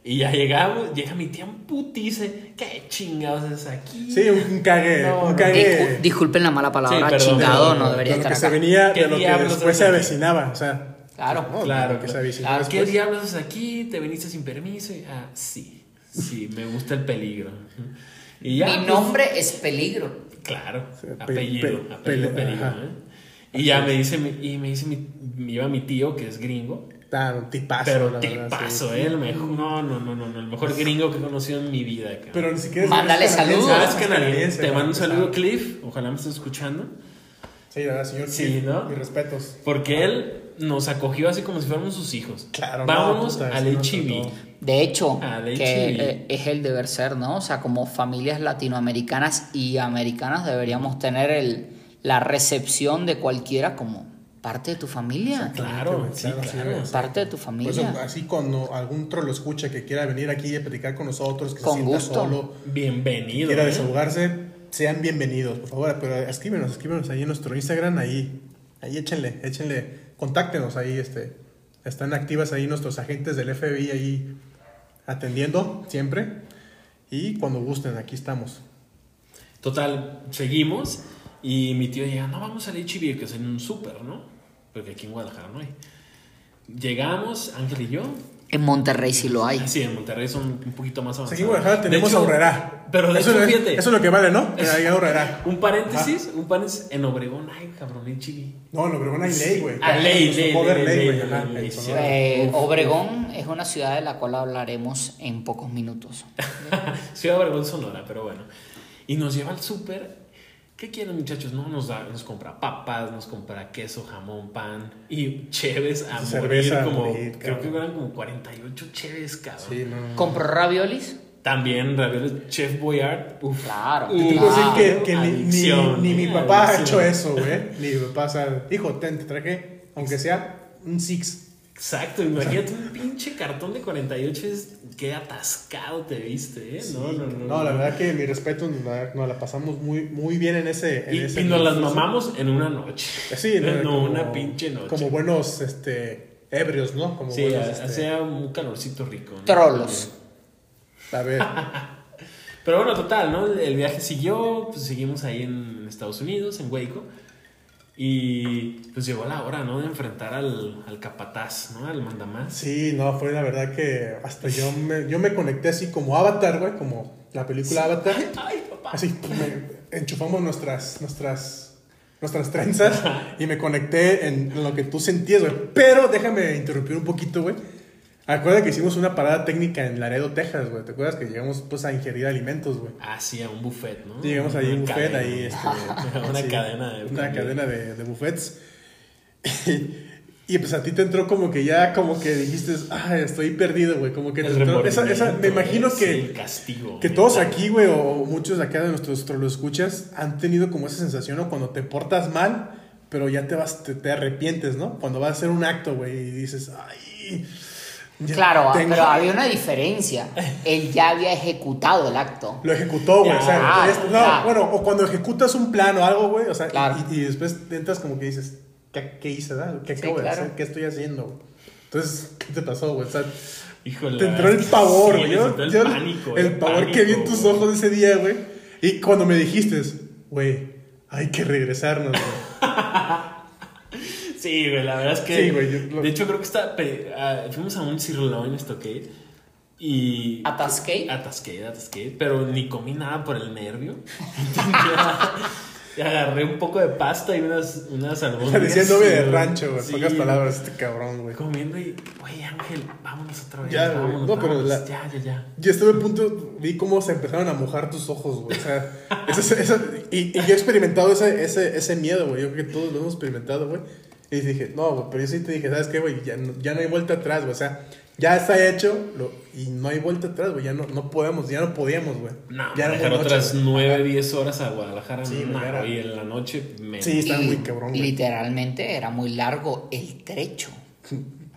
Y ya llegamos, llega mi tía putice. ¿Qué chingados es aquí? Sí, un, cague, No, un. Discul- disculpen la mala palabra, Sí, perdón, chingado, perdón, no debería de lo estar que se acá. venía, ¿Qué de lo que después es se avecinaba, o sea. Claro. no, Claro, lo que se claro. avecinaba Ah, ¿Qué después. diablos es aquí? ¿Te viniste sin permiso? Y, Ah, sí. Sí, me gusta el peligro. Y ya, Mi pues, nombre es Peligro. Claro, apellido, pe- apellido. ¿eh? Y ya me dice, mi- y me dice, mi, me lleva mi tío, que es gringo, Ah, un tipazo. pero la verdad, tipazo, sí. ¿eh? El mejor, no, no, no, no, no, el mejor gringo que he conocido en mi vida, cabrón. Pero ni siquiera Mándale saludos. ¿Sabes es canadiense? Te mando un saludo. Cliff, ojalá me estés escuchando. Sí, la verdad, señor. Sí, Cliff, ¿no? Mis respetos. Porque él nos acogió así como si fuéramos sus hijos. Claro, no, Vámonos puta, al HIV. Trató. De hecho, Ah, de que hecho, y- eh, es el deber ser, ¿no? O sea, como familias latinoamericanas y americanas deberíamos tener el, la recepción de cualquiera como parte de tu familia. Claro, sí, claro. güey. Parte de tu Por familia. eso, así cuando algún troll lo escucha que quiera venir aquí a platicar con nosotros, que Con se sienta gusto. solo, Bienvenido. quiera ¿eh? desahogarse, sean bienvenidos, por favor. Pero escríbenos, escríbenos ahí en nuestro Instagram, ahí, ahí échenle, échenle, contáctenos ahí, este, están activas ahí nuestros agentes del FBI ahí atendiendo siempre. Y cuando gusten, aquí estamos. Total, seguimos y mi tío llega, no, vamos al HIV, que es en un súper, ¿no? Porque aquí en Guadalajara no hay. Llegamos, Ángel y yo. En Monterrey sí lo hay. Sí, en Monterrey son un poquito más avanzados. Aquí en Guadalajara tenemos hecho. Pero de eso, hecho, es, eso es lo que vale, ¿no? Que Es- hay ahorrera. Un paréntesis, un paréntesis. En Obregón hay, cabrón, HIV. No, en Obregón hay ley, güey. Ah, ley, ley, ley, ley, ley, en. Eh. Obregón es una ciudad de la cual hablaremos en pocos minutos. Ciudad de Obregón, Sonora, pero bueno. Y nos lleva al súper. ¿Qué quieren, muchachos? No, nos, da, nos compra papas, nos compra queso, jamón, pan y cheves a Cerveza morir. Como, morir, creo que eran como 48 cheves, cabrón. Sí, no. ¿Compró raviolis? También ravioles Chef Boyard. Uf. Claro. Te que, que ni, ni, adicción, ni mi papá ha hecho eso, güey. Ni mi papá, o sea, hijo, ten, te traje, aunque sea un six. Exacto, imagínate un pinche cartón de 48 es qué atascado te viste, ¿eh? No, no, no. No, la verdad que mi respeto, nos la, nos la pasamos muy, muy bien en ese. En Y, ese y nos las mamamos en una noche. Sí, no, Como- una pinche noche. Como buenos este, ebrios, ¿no? Como sí, buenos, este, hacía un calorcito rico. ¿no? Trolos. A ver, Pero bueno, total, ¿no? El viaje siguió, pues seguimos ahí en Estados Unidos, en Waco. Y pues llegó la hora, ¿no? De enfrentar al, al capataz, ¿no? Al mandamás. sí, no, fue la verdad que hasta yo me, yo me conecté así como Avatar, güey, como la película Avatar. Ay, papá. Así, me enchufamos nuestras, nuestras, nuestras trenzas y me conecté en lo que tú sentías, güey. Pero déjame interrumpir un poquito, güey. Acuérdate que hicimos una parada técnica en Laredo, Texas, güey. ¿Te acuerdas que llegamos pues a ingerir alimentos, güey? Ah, sí, a un buffet, ¿no? Llegamos ahí a un buffet, cadena. ahí este, Una sí, cadena de Una cadena de, de buffets. Y pues a ti te entró como que ya, como que dijiste, ay, estoy perdido, güey. Como que te El entró esa, esa, me imagino sí, que, el castigo. que todos aquí, güey, o muchos de acá de nuestros lo escuchas, han tenido como esa sensación, ¿no? Cuando te portas mal, pero ya te vas, te, te arrepientes, ¿no? Cuando vas a hacer un acto, güey, y dices, ay. Ya Claro, tengo- pero había una diferencia. Él ya había ejecutado el acto. Lo ejecutó, güey. Ya, o sea, ah, es- no, bueno, o cuando ejecutas un plan o algo, güey, o sea, y- Claro. y, y después entras como que dices, ¿qué, qué hice, da? ¿Qué Sí, acabo de claro. hacer? ¿Qué estoy haciendo? Entonces, ¿qué te pasó, güey? O sea, Híjole. te entró el verdad es que pavor, sí, güey. entró el yo- pánico. el el pavor que vi en pánico, tus ojos ese día, güey. Y cuando me dijiste, güey, hay que regresarnos, güey. Sí, güey, la verdad es que. Sí, güey, yo lo- De hecho, creo que está. ah, fuimos a un sirloin, Stockade. Y. ¿Atasqué? Atasqué, atasqué. Pero ni comí nada por el nervio. y agarré un poco de pasta y unas, unas albóndigas. Novia de rancho, güey. sí, Pocas palabras, este cabrón, güey. Comiendo y. Oye, Ángel, vámonos otra vez. Ya, güey. vámonos, No, pero la- Ya, ya, ya. Yo estuve a punto, vi cómo se empezaron a mojar tus ojos, güey. O sea, esa- esa- y, y yo he experimentado ese, ese, ese miedo, güey. Yo creo que todos lo hemos experimentado, güey. Y dije, no, güey, pero yo sí te dije, ¿sabes qué, güey? Ya, no- ya no hay vuelta atrás, güey. O sea, ya está hecho lo- y no hay vuelta atrás, güey. Ya no, no podemos, ya no podíamos, güey. No, ya muy noche, otras. 9, 10 horas a Guadalajara. Sí, no, era- y en la noche me. Sí, está muy cabrón, güey. Literalmente era muy largo el trecho.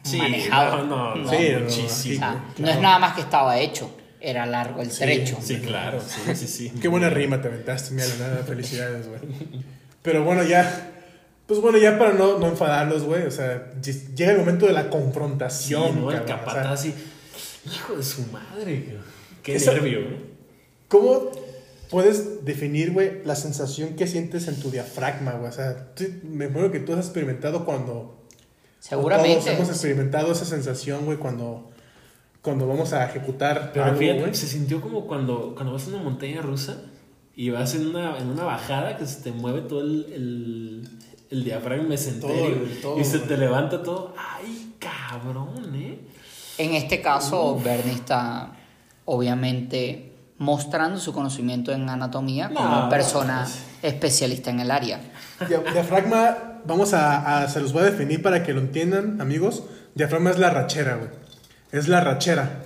Sí, manejado. no, no, Sí, no, muchísimo. sí, sea, güey, no es nada más que estaba hecho, era largo el trecho. Sí, claro, sí, sí, sí. Qué buena rima te aventaste, mira, la nada, felicidades, güey. Pero bueno, ya. Pues bueno, ya para no, no enfadarlos, güey. O sea, ll- llega el momento de la Sí, confrontación. ¿no? El o sea, capataz así. Hijo de su madre, güey. Qué Esa- nervio, ¿no? ¿Cómo puedes definir, güey, la sensación que sientes en tu diafragma, güey? O sea, tú- me acuerdo que tú has experimentado cuando. Seguramente. Todos hemos experimentado esa sensación, güey, cuando, cuando vamos a ejecutar Pero algo, fíjate, güey. se sintió como cuando, cuando vas a una montaña rusa y vas en una, en una bajada que se te mueve todo el, el, el diafragma mesenterio Todo, y se te levanta todo. ¡Ay, cabrón, eh! En este caso, Bernie está obviamente mostrando su conocimiento en anatomía No, como persona no. especialista en el área. Dia- Diafragma, vamos a, a- se los voy a definir para que lo entiendan, amigos. Diafragma es la rachera, güey. Es la rachera.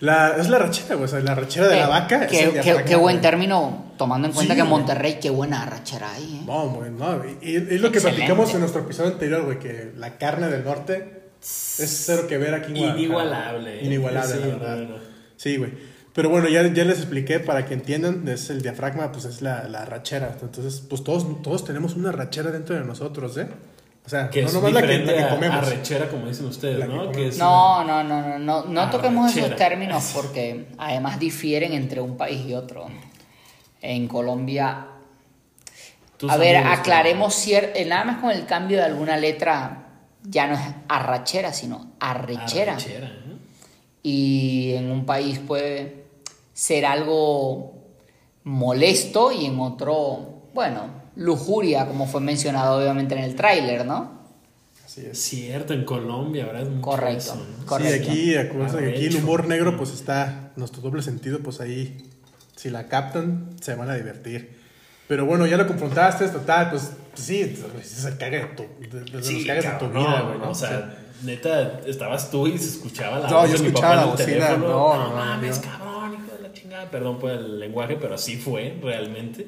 La, es la rachera, güey. O sea, la rachera de la Eh, vaca. es Qué, el qué- diafragma, qué buen término, tomando en cuenta Sí, que güey. Monterrey, qué buena arrachera hay. ¿eh? No, güey, no. Y, y es lo que Excelente. platicamos en nuestro episodio anterior, güey, que la carne del norte es cero que ver aquí en Guadalajara. Inigualable. ¿eh? Inigualable, Sí, la verdad. no, no. Sí, güey. Pero bueno, ya, ya les expliqué para que entiendan, es el diafragma, pues es la, la rachera. Entonces, pues todos, todos tenemos una rachera dentro de nosotros, ¿eh? O sea, Que no es nomás la que, diferente la que comemos. a rechera, como dicen ustedes, ¿no? Que comemos. es No, no, no, no, no, no toquemos esos términos porque además difieren entre un país y otro. En Colombia, tus a ver, aclaremos cierto, nada más con el cambio de alguna letra ya no es arrachera, sino arrechera. Arrechera, ¿eh? Y en un país puede ser algo molesto y en otro, bueno, lujuria, como fue mencionado obviamente en el tráiler, ¿no? Así es. Cierto, en Colombia, ¿verdad? Es mucho Correcto. eso, ¿no? Correcto. Sí, aquí, acuérdense que aquí el humor negro, pues está, nuestro doble sentido, pues ahí, si la captan, se van a divertir. Pero bueno, ya lo confrontaste, total, pues, pues sí, pues, se caga de tu, de, de los Sí, cagas de tu vida, no, güey, ¿no? O sea, neta, estabas tú y se escuchaba la No, voz yo de mi escuchaba papá la bocina, teléfono. no, No, no, mames, yo- cabrón, Perdón por el lenguaje, pero así fue, realmente.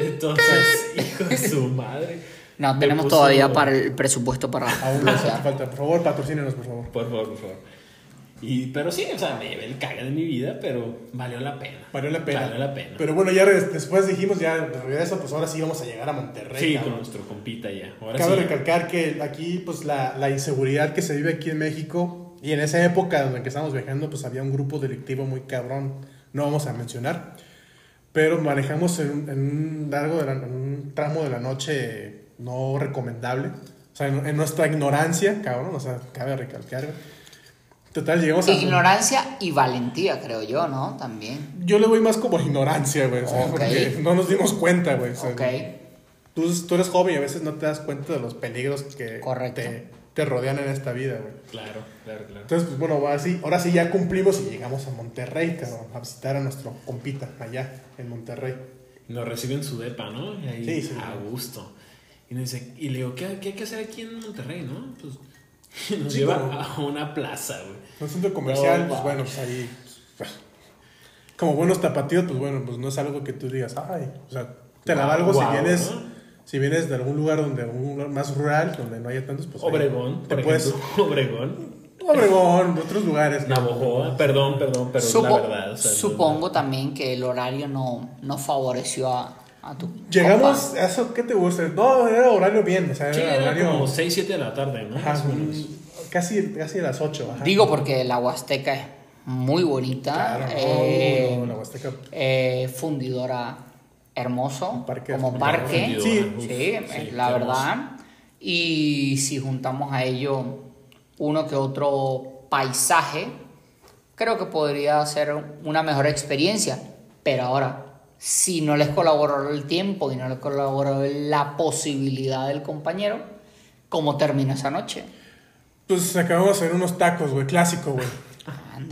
Entonces, hijo de su madre. No, tenemos puso- todavía para el presupuesto para Aún nos hace falta, por favor, patrocínenos, por favor. Por favor, por favor. Y, pero sí, o sea, me llevé el caga de mi vida, pero valió la pena. Valió la pena. Valió la pena. Pero bueno, ya después dijimos, ya de regreso, pues ahora sí vamos a llegar a Monterrey. sí, cabrón. con nuestro compita ya. Ahora Cabe sí. recalcar que aquí, pues la, la inseguridad que se vive aquí en México, y en esa época en la que estábamos viajando, pues había un grupo delictivo muy cabrón, no vamos a mencionar, pero manejamos en, un- en un largo, de la- en un tramo de la noche no recomendable, o sea, en, en nuestra ignorancia, cabrón, o sea, cabe recalcar. Total, llegamos a... Ignorancia y valentía, creo yo, ¿no? También. Yo le voy más como ignorancia, güey, porque no nos dimos cuenta, güey. Ok. Tú, tú eres joven y a veces no te das cuenta de los peligros que Correcto. te, te rodean en esta vida, güey. Claro, claro, claro. Entonces, pues bueno, ahora sí, ahora sí ya cumplimos y llegamos a Monterrey, cabrón, a visitar a nuestro compita allá en Monterrey. Nos reciben su depa, ¿no? Y ahí Sí, sí. a gusto. Y, nos dice, y le digo, ¿qué, qué hay que hacer aquí en Monterrey, no? Pues nos Sí, lleva a una plaza, güey. Un centro comercial, No, pues va. bueno, pues ahí. pues, como buenos tapatíos, pues bueno, pues no es algo que tú digas, ay, o sea, te la Guau, valgo si vienes. ¿no? Si vienes de algún lugar donde un lugar más rural, donde no haya tantos, pues ahí Obregón, te por puedes ejemplo. Obregón. Obregón, otros lugares. Navojoa. Perdón, perdón, pero Supo- la verdad. o sea, supongo también que el horario no, no favoreció a, a tu Llegamos, compa. a eso, ¿qué te gusta? No, era horario bien, o sea, Sí, era horario. como 6, 7 de la tarde, ¿no? Ajá, casi, casi a las 8. Ajá. Digo porque la Huasteca es muy bonita. Claro, no, eh, no, la Huasteca. eh, fundidora hermoso parque como parque. Sí. Sí, sí, es la verdad. Y si juntamos a ello uno que otro paisaje, creo que podría ser una mejor experiencia. Pero ahora, si no les colaboró el tiempo y no les colaboró la posibilidad del compañero, ¿cómo terminó esa noche? Pues acabamos de hacer unos tacos, güey, clásico, güey.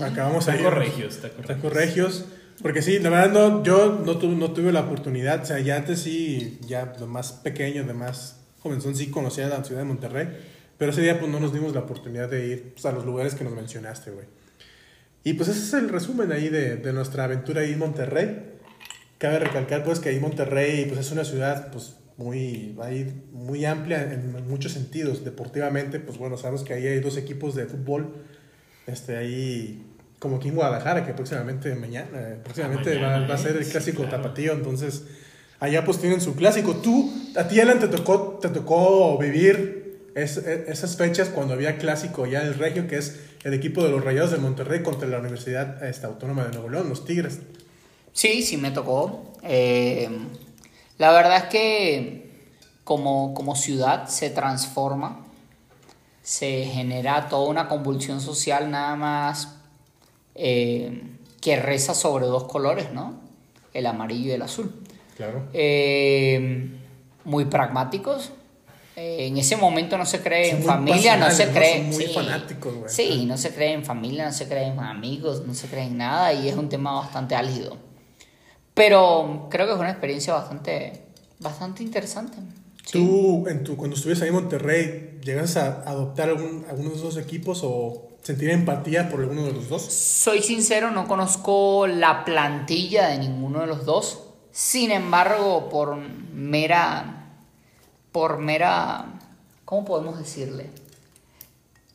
Acabamos Está ahí. corregio, está corregio. Tacos regios. Porque sí, la verdad no, yo no, tu- no tuve la oportunidad, o sea, ya antes sí, ya de más pequeño, de más comenzón, sí conocía la ciudad de Monterrey, pero ese día pues no nos dimos la oportunidad de ir pues, a los lugares que nos mencionaste, güey. Y pues ese es el resumen ahí de, de nuestra aventura ahí en Monterrey. Cabe recalcar pues que ahí Monterrey pues es una ciudad pues muy, ahí, muy amplia en muchos sentidos. Deportivamente pues bueno, sabemos que ahí hay dos equipos de fútbol. Este ahí como aquí en Guadalajara que próximamente mañana, eh, próximamente va, Mañana, va a ser el clásico Sí, claro. tapatío. Entonces allá pues tienen su clásico. Tú, a ti, Alan, te tocó, te tocó vivir es- e- esas fechas cuando había clásico ya el Regio, que es el equipo de los Rayados de Monterrey contra la Universidad este, Autónoma de Nuevo León, los Tigres. Sí, sí me tocó. Eh, la verdad es que como, como ciudad se transforma, se genera toda una convulsión social nada más eh, que reza sobre dos colores, ¿no? El amarillo y el azul. Claro. Eh, muy pragmáticos. Eh, en ese momento no se cree Son en familia, no se pasionales, ¿no? cree. Son muy sí. fanáticos, güey. Sí, no se cree en familia, no se cree en amigos, no se cree en nada y es un tema bastante álgido. Pero creo que fue una experiencia bastante, bastante interesante. Sí. ¿Tú, en tu, cuando estuviste ahí en Monterrey, llegas a adoptar algún, alguno de esos equipos o sentir empatía por alguno de los dos? Soy sincero, no conozco la plantilla de ninguno de los dos. Sin embargo, por mera. Por mera. ¿Cómo podemos decirle?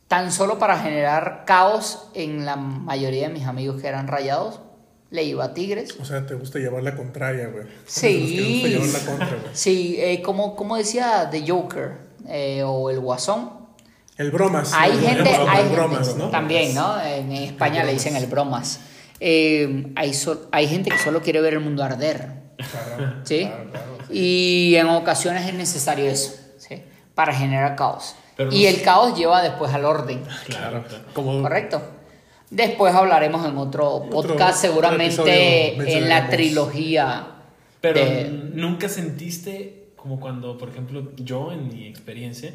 Tan solo para generar caos en la mayoría de mis amigos que eran rayados, le iba a Tigres. O sea, te gusta llevar la contraria, güey. Sí. Te gusta llevar la contra, güey. Sí, eh, como, como decía The Joker eh, o el Guasón. El bromas. Hay gente, El hay bromas, gente- ¿no? también, ¿no? En España le dicen el bromas. Eh, hay, so- hay gente que solo quiere ver el mundo arder, Claro, ¿sí? claro, claro. Y en ocasiones es necesario eso, ¿sí? Para generar caos. Pero y no- el caos lleva después al orden, Claro, como ¿correcto? Después hablaremos en otro podcast, seguramente episodio en la trilogía. Pero de- nunca sentiste como cuando, por ejemplo, yo en mi experiencia,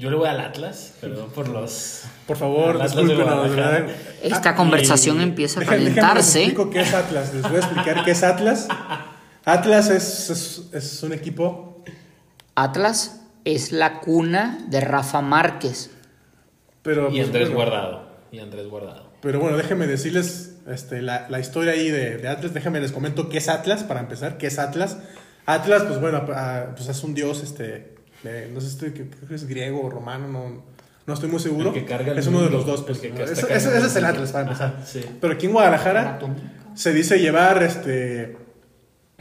yo le voy al Atlas, perdón por los... Por favor, discúlpenos. Esta Ah, conversación y- empieza a calentarse. explico qué es Atlas. Les voy a explicar qué es Atlas. Atlas es, es, es un equipo, Atlas es la cuna de Rafa Márquez. pero... Y pues, Andrés bueno, Guardado. Y Andrés Guardado. Pero bueno, déjenme decirles este, la, la historia ahí de, de Atlas. Déjenme les comento qué es Atlas, para empezar. ¿Qué es Atlas? Atlas, pues bueno, pues es un dios, este, de- no sé si estoy- creo que es griego o romano, no, no estoy muy seguro. El que carga el es uno de los dos. el Pues, que ese, cargando ese- ese es el Atlas, para empezar. Ajá, sí. Pero aquí en Guadalajara se dice llevar, este,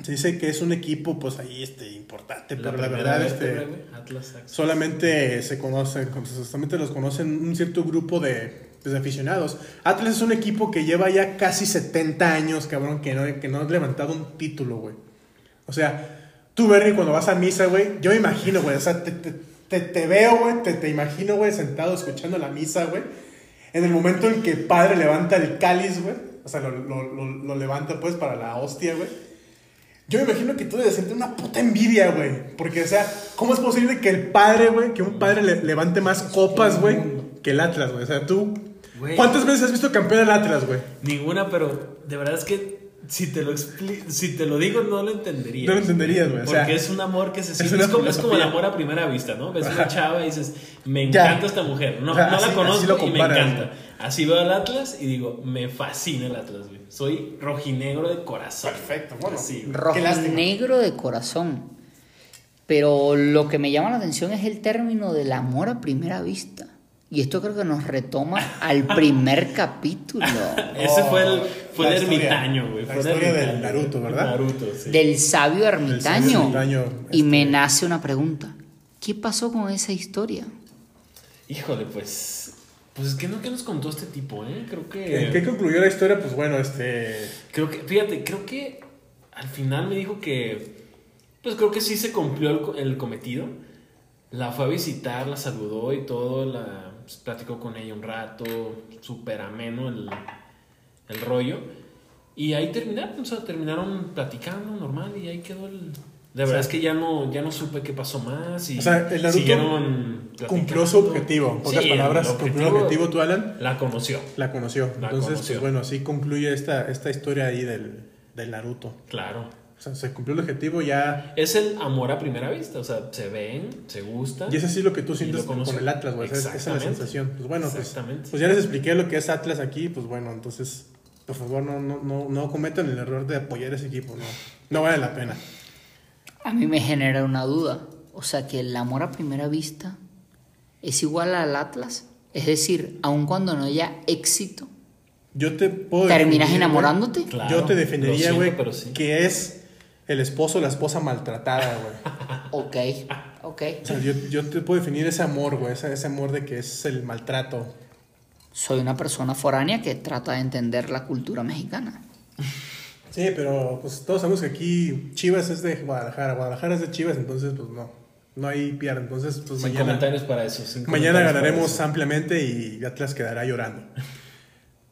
se dice que es un equipo, pues ahí, este, importante, pero la verdad, este... güey, Atlas. Solamente se conocen, solamente los conocen un cierto grupo de, pues, de aficionados. Atlas es un equipo que lleva ya casi 70 años, cabrón, que no, que no ha levantado un título, güey. O sea, tú, Bernie, cuando vas a misa, güey, yo me imagino, güey, o sea, te, te, te, te veo, güey, te, te imagino, güey, sentado escuchando la misa, güey. En el momento en que el padre levanta el cáliz, güey, o sea, lo, lo, lo, lo levanta, pues, para la hostia, güey. Yo me imagino que tú debes sentir una puta envidia, güey. Porque, o sea, ¿cómo es posible que el padre, güey, que un padre le- levante más copas, güey, que el Atlas, güey? O sea, tú. ¿Cuántas veces has visto campeón el Atlas, güey? Ninguna, pero de verdad es que si te lo expli- si te lo digo no lo entenderías. No lo entenderías, güey. O Porque sea, es un amor que se siente. Es, como, es como el amor a primera vista, ¿no? Ves Ajá. una chava y dices, me Ya. encanta esta mujer. No, O sea, no así- la así conozco y me encanta. Así veo al Atlas y digo, me fascina el Atlas, güey. Soy rojinegro de corazón. Perfecto, bueno. Sí, güey. Rojo Qué lástima. negro de corazón. Pero lo que me llama la atención es el término del amor a primera vista. Y esto creo que nos retoma al primer capítulo Ese fue el, fue La el historia- ermitaño, güey. la Fue historia del. Naruto, ¿verdad? Naruto, sí. del sabio ermitaño. Y me este- nace una pregunta. ¿Qué pasó con esa historia? Híjole, pues. Pues es que no que nos contó este tipo, ¿eh? Creo que. ¿En qué concluyó la historia? Pues bueno, este. Creo que, fíjate, creo que al final me dijo que, pues creo que sí se cumplió el cometido. La fue a visitar, la saludó y todo, la pues, platicó con ella un rato, súper ameno el, el rollo. Y ahí terminaron, o sea, terminaron platicando normal y ahí quedó el... De verdad O sea, es que ya no, ya no supe qué pasó más y O sea, el Naruto siguieron Cumplió su objetivo. En pocas Sí, palabras, el cumplió el objetivo, tú, Alan. La conoció, La conoció. La Entonces, conoció. pues bueno, así concluye esta, esta historia ahí del, del Naruto. claro. O sea, se cumplió el objetivo ya. Es el amor a primera vista, o sea, se ven, se gustan. Y es así lo que tú sientes con el Atlas, güey. Esa es- la sensación. Pues bueno, pues, pues ya les expliqué lo que es Atlas aquí. Pues bueno, entonces, por favor, no, no, no, no cometan el error de apoyar ese equipo. No, no vale la pena. A mí me genera una duda. O sea, que el amor a primera vista es igual al Atlas. Es decir, aun cuando no haya éxito, Yo te puedo. ¿terminas enamorándote? Claro, Yo te definiría, güey, sí. que es el esposo o la esposa maltratada, güey. Ok, ok. O sea, yo, yo te puedo definir ese amor, güey, ese, ese amor de que es el maltrato. Soy una persona foránea que trata de entender la cultura mexicana. Sí, pero pues todos sabemos que aquí Chivas es de Guadalajara, Guadalajara es de Chivas, entonces pues no, no hay pierde. Entonces pues Sin mañana, comentarios para eso. sin mañana ganaremos eso. ampliamente y Atlas quedará llorando.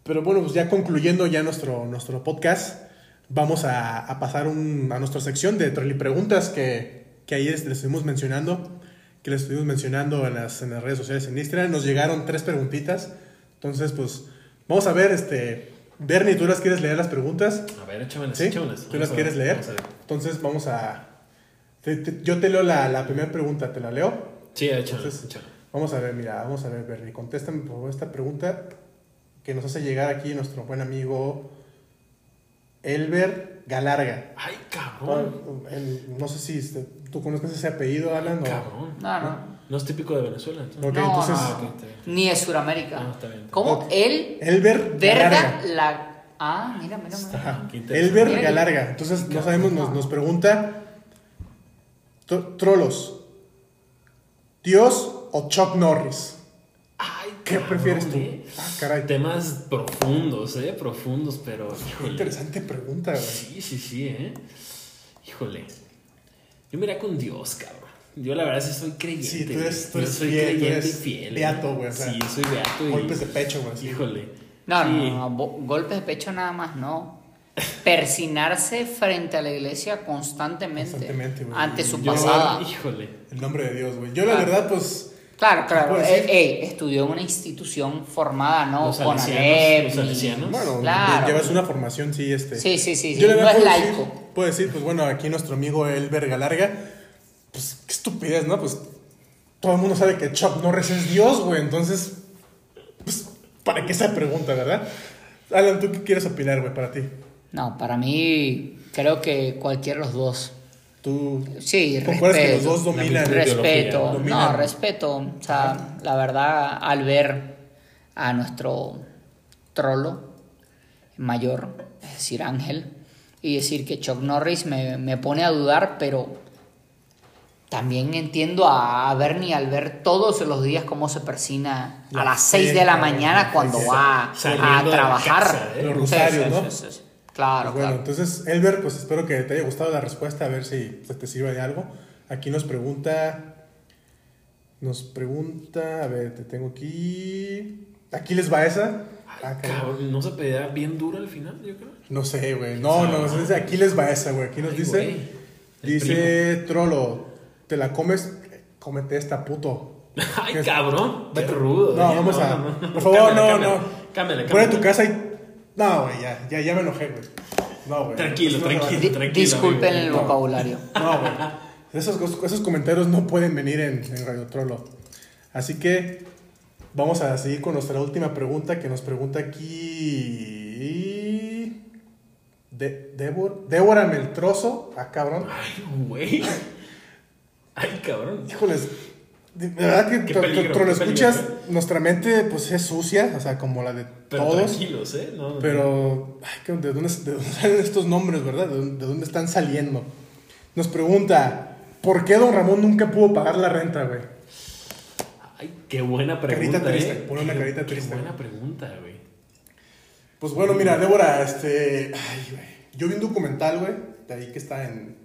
Pero bueno, pues ya concluyendo ya nuestro, nuestro podcast, vamos a, a pasar un- a nuestra sección de Trolli Preguntas que, que ahí les, les estuvimos mencionando, que les estuvimos mencionando en las, en las redes sociales en Instagram. Nos llegaron tres preguntitas, entonces pues vamos a ver, este, Bernie, ¿tú las quieres leer las preguntas? A ver, échamelas, ¿Sí? échamelas. ¿Tú Vamos las quieres ver, leer? vamos a ver. Entonces vamos a... te- te- yo te leo la, la primera pregunta, ¿te la leo? Sí, échamelas. vamos a ver, mira, vamos a ver, Bernie, contéstame por favor esta pregunta que nos hace llegar aquí nuestro buen amigo Elber Galarga. Ay, cabrón. El- no sé si este, tú conozcas ese apellido, Alan, o... Cabrón. No, no. No es típico de Venezuela. entonces. Ok, No, entonces, no. Ah, ok, está bien. Ni de Sudamérica. Ah, está bien. ¿Cómo? Ok. Él, Elber verga, Galarga. la... Ah, mira, mira, mira. Elber Mira, Galarga. Entonces, no sabemos, nos, nos pregunta, "Tro- Trolos, ¿Dios o Chuck Norris? Ay, ¿Qué cabrón, prefieres tú? eh. Ah, caray. Temas profundos, ¿eh? Profundos, pero. Qué Híjole. interesante pregunta, güey. Sí, sí, sí, ¿eh? Híjole. Yo me iría con Dios, cabrón. Yo la verdad sí soy creyente. Sí, tú eres- tú Yo eres soy fiel, tú creyente eres y fiel. beato, ¿eh? güey, o sea, sí, soy beato y... Golpes de pecho, güey. sí. Híjole. No, Sí. no, no, golpes de pecho nada más, no. Persinarse frente a la iglesia constantemente, Constantemente, güey. ante su Yo- pasada. Híjole. El nombre de Dios, güey. Yo, la Ah. verdad, pues. Claro, claro. eh, ey, estudió en una institución formada, ¿no? Los Con los salesianos. Bueno, Claro. llevas una formación, sí, este. Sí, sí, sí, sí, Yo la no verdad es puedo laico. Decir, puedo decir, pues bueno, aquí nuestro amigo Elber Galarga, pues qué estupidez, ¿no? Pues todo el mundo sabe que Chuck Norris es Dios, güey. Entonces, pues, ¿para qué esa pregunta, verdad? Alan, ¿tú qué quieres opinar, güey, para ti? No, para mí creo que cualquiera de los dos. ¿Tú Sí, concuerdas que los respeto. dos dominan? Respeto, Dominan. no, respeto. O sea, la verdad, al ver a nuestro trolo mayor, es decir, Ángel, y decir que Chuck Norris me, me pone a dudar, pero también entiendo a, a Bernie al ver todos los días cómo se persina a La las 6 de la mañana la cuando va a trabajar. ¿eh? Los rosarios, ¿no? Claro, Pues bueno, claro. entonces, Elber, pues espero que te haya gustado la respuesta, a ver si pues, te sirve de algo. Aquí nos pregunta, nos pregunta, a ver, te tengo aquí. Aquí les va esa. Cabrón, ¿no se pedirá bien duro al final, yo creo? No sé, güey. No, no, de aquí les va esa, güey. Aquí nos Ay, dice, dice Trollo, te la comes, cómete esta puto. Ay, cabrón. Qué Vete- rudo. No, ¿eh? vamos a. no. Por favor, no, no. Fuera de tu casa y. No, güey, ya, ya, ya me enojé, güey. No, güey. Tranquilo, tranquilo. tranquilo, disculpen amigo. el No. vocabulario. No, güey. Esos, esos comentarios no pueden venir en, en Radio Trollo. Así que vamos a seguir con nuestra última pregunta que nos pregunta aquí. De, Débora, Débora Meltroso. Ah, cabrón. Ay, güey. Ay, cabrón. Híjoles. De verdad que Qué lo qué escuchas, peligro. nuestra mente pues es sucia, o sea, como la de Pero todos. tranquilos, ¿eh? No, no. Pero, ay, ¿de dónde, de dónde salen estos nombres, verdad? ¿De dónde, de dónde están saliendo? Nos pregunta, ¿por qué don Ramón nunca pudo pagar la renta, güey? Ay, qué buena pregunta. Carita triste, ¿eh? pone una Qué- carita qué triste. buena pregunta, güey. Pues bueno, mira, Débora, este. Ay, güey. Yo vi un documental, güey, de ahí que está en.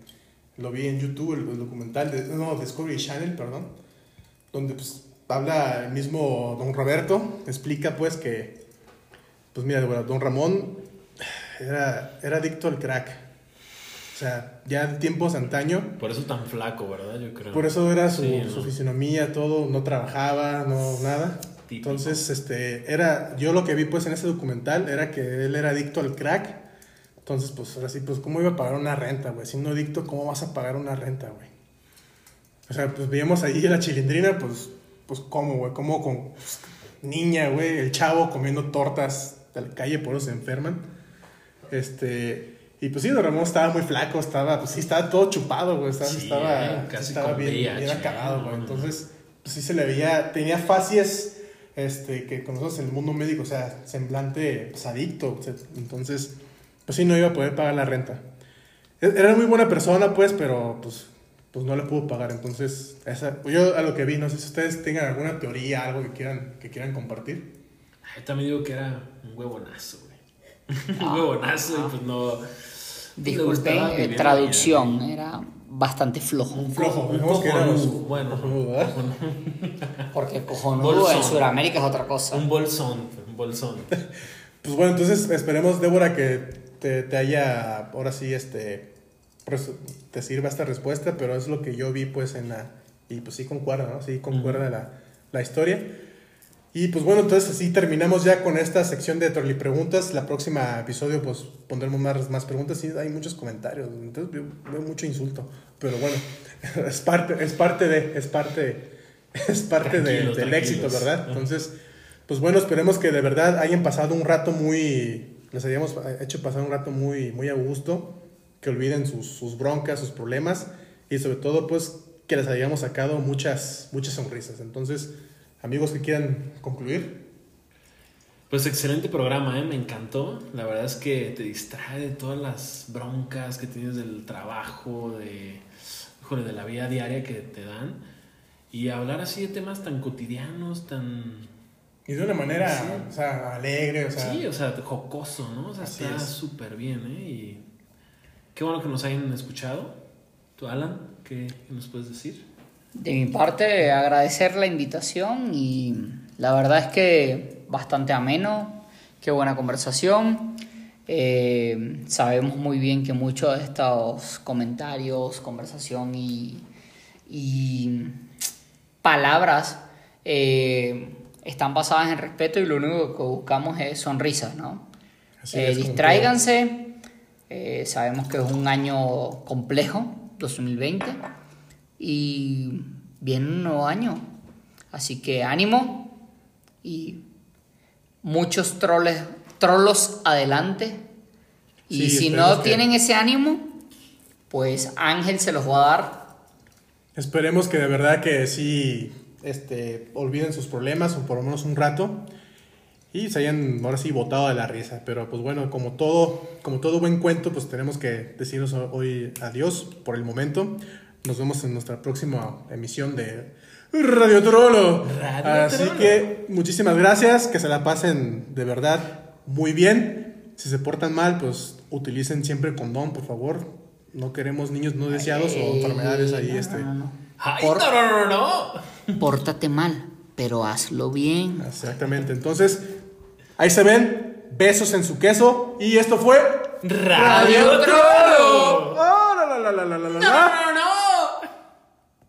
Lo vi en YouTube, el, el documental de. No, Discovery Channel, perdón. Donde, pues, habla el mismo don Roberto. Explica, pues, que. Pues mira, don Ramón era, era adicto al crack. O sea, ya en tiempos antaño. Por eso tan flaco, ¿verdad? Yo creo. Por eso era su, Sí, fisionomía, todo, no trabajaba, no nada. Típico. Entonces, este, era, yo lo que vi pues en ese documental era que él era adicto al crack. Entonces, pues ahora sí, pues ¿cómo iba a pagar una renta, güey? Siendo adicto, ¿cómo vas a pagar una renta, güey? O sea, pues veíamos ahí la chilindrina, pues, pues ¿cómo, güey? ¿Cómo con pues, niña, güey? El chavo comiendo tortas de la calle, por eso se enferman. Este, y pues sí, Don Ramón estaba muy flaco, estaba, pues sí, estaba todo chupado, güey. Estaba, Sí, estaba, casi estaba con bien, VIH, bien acabado, ¿no? güey. Entonces, pues sí se le veía, tenía facies, este, que conocemos en el mundo médico, o sea, semblante, pues adicto. entonces, pues sí, no iba a poder pagar la renta. Era muy buena persona, pues, pero pues, pues no le pudo pagar. Entonces, esa, yo a lo que vi, no sé si ustedes tengan alguna teoría, algo que quieran, que quieran compartir. Ay, también digo que era un huevonazo, güey. un huevonazo y pues no. Disculpen, gustaba eh, la traducción, era bastante flojo. Un flojo, Un digamos que era cojonudo, un- bueno. cojonudo, ¿verdad? Porque cojonudo Bolsón. en Sudamérica es otra cosa. Un bolsón, un bolsón. Pues bueno, entonces esperemos, Débora, que te, te haya, ahora sí, este, te sirva esta respuesta, pero es lo que yo vi, pues, en la, y pues sí concuerda, ¿no? Sí concuerda la, la historia. Y pues bueno, entonces así terminamos ya con esta sección de Trolli Preguntas. La próxima episodio, pues, pondremos más, más preguntas y hay muchos comentarios, entonces veo, veo mucho insulto, pero bueno, es parte, es parte de, es parte, es parte de- del éxito, ¿verdad? Entonces, pues bueno, esperemos que de verdad hayan pasado un rato muy, les hayamos hecho pasar un rato muy, muy a gusto, que olviden sus, sus broncas, sus problemas y sobre todo pues que les hayamos sacado muchas, muchas sonrisas. Entonces, amigos que quieran concluir. Pues excelente programa, ¿eh? me encantó. La verdad es que te distrae de todas las broncas que tienes del trabajo, de, híjole, de la vida diaria que te dan. Y hablar así de temas tan cotidianos, tan... Y de una manera, Sí. o sea, alegre, o sea, sí, o sea, jocoso, ¿no? O sea, Así está es. súper bien, ¿eh? Y qué bueno que nos hayan escuchado. ¿Tú, Alan, qué, qué nos puedes decir? De mi parte, agradecer la invitación y la verdad es que bastante ameno, qué buena conversación. Eh, sabemos muy bien que muchos de estos comentarios, conversación y, y palabras eh, están basadas en respeto y lo único que buscamos es sonrisas, ¿no? Así Eh, distráiganse, eh, sabemos que es un año complejo, 2020, y viene un nuevo año. Así que ánimo y muchos troles, trolos adelante. Y Sí, si no que- tienen ese ánimo, pues Ángel se los va a dar. Esperemos que de verdad que sí este, olviden sus problemas o por lo menos un rato y se hayan ahora sí botado de la risa. Pero pues bueno, como todo, como todo buen cuento, pues tenemos que decirnos hoy adiós por el momento. Nos vemos en nuestra próxima emisión de Radio Trollo. Radio Así Trollo. que muchísimas gracias, que se la pasen de verdad muy bien. Si se portan mal, pues utilicen siempre condón, por favor. No queremos niños no deseados o Eh, enfermedades ahí. no, este. no, no. ¡Ay, Por- no, no, no! Pórtate mal, pero hazlo bien. Exactamente. Entonces, ahí se ven. Besos en su queso. Y esto fue. ¡Radio Trollo! ¡Ah, la, la, la, la, la, la, la! ¡No, no, no!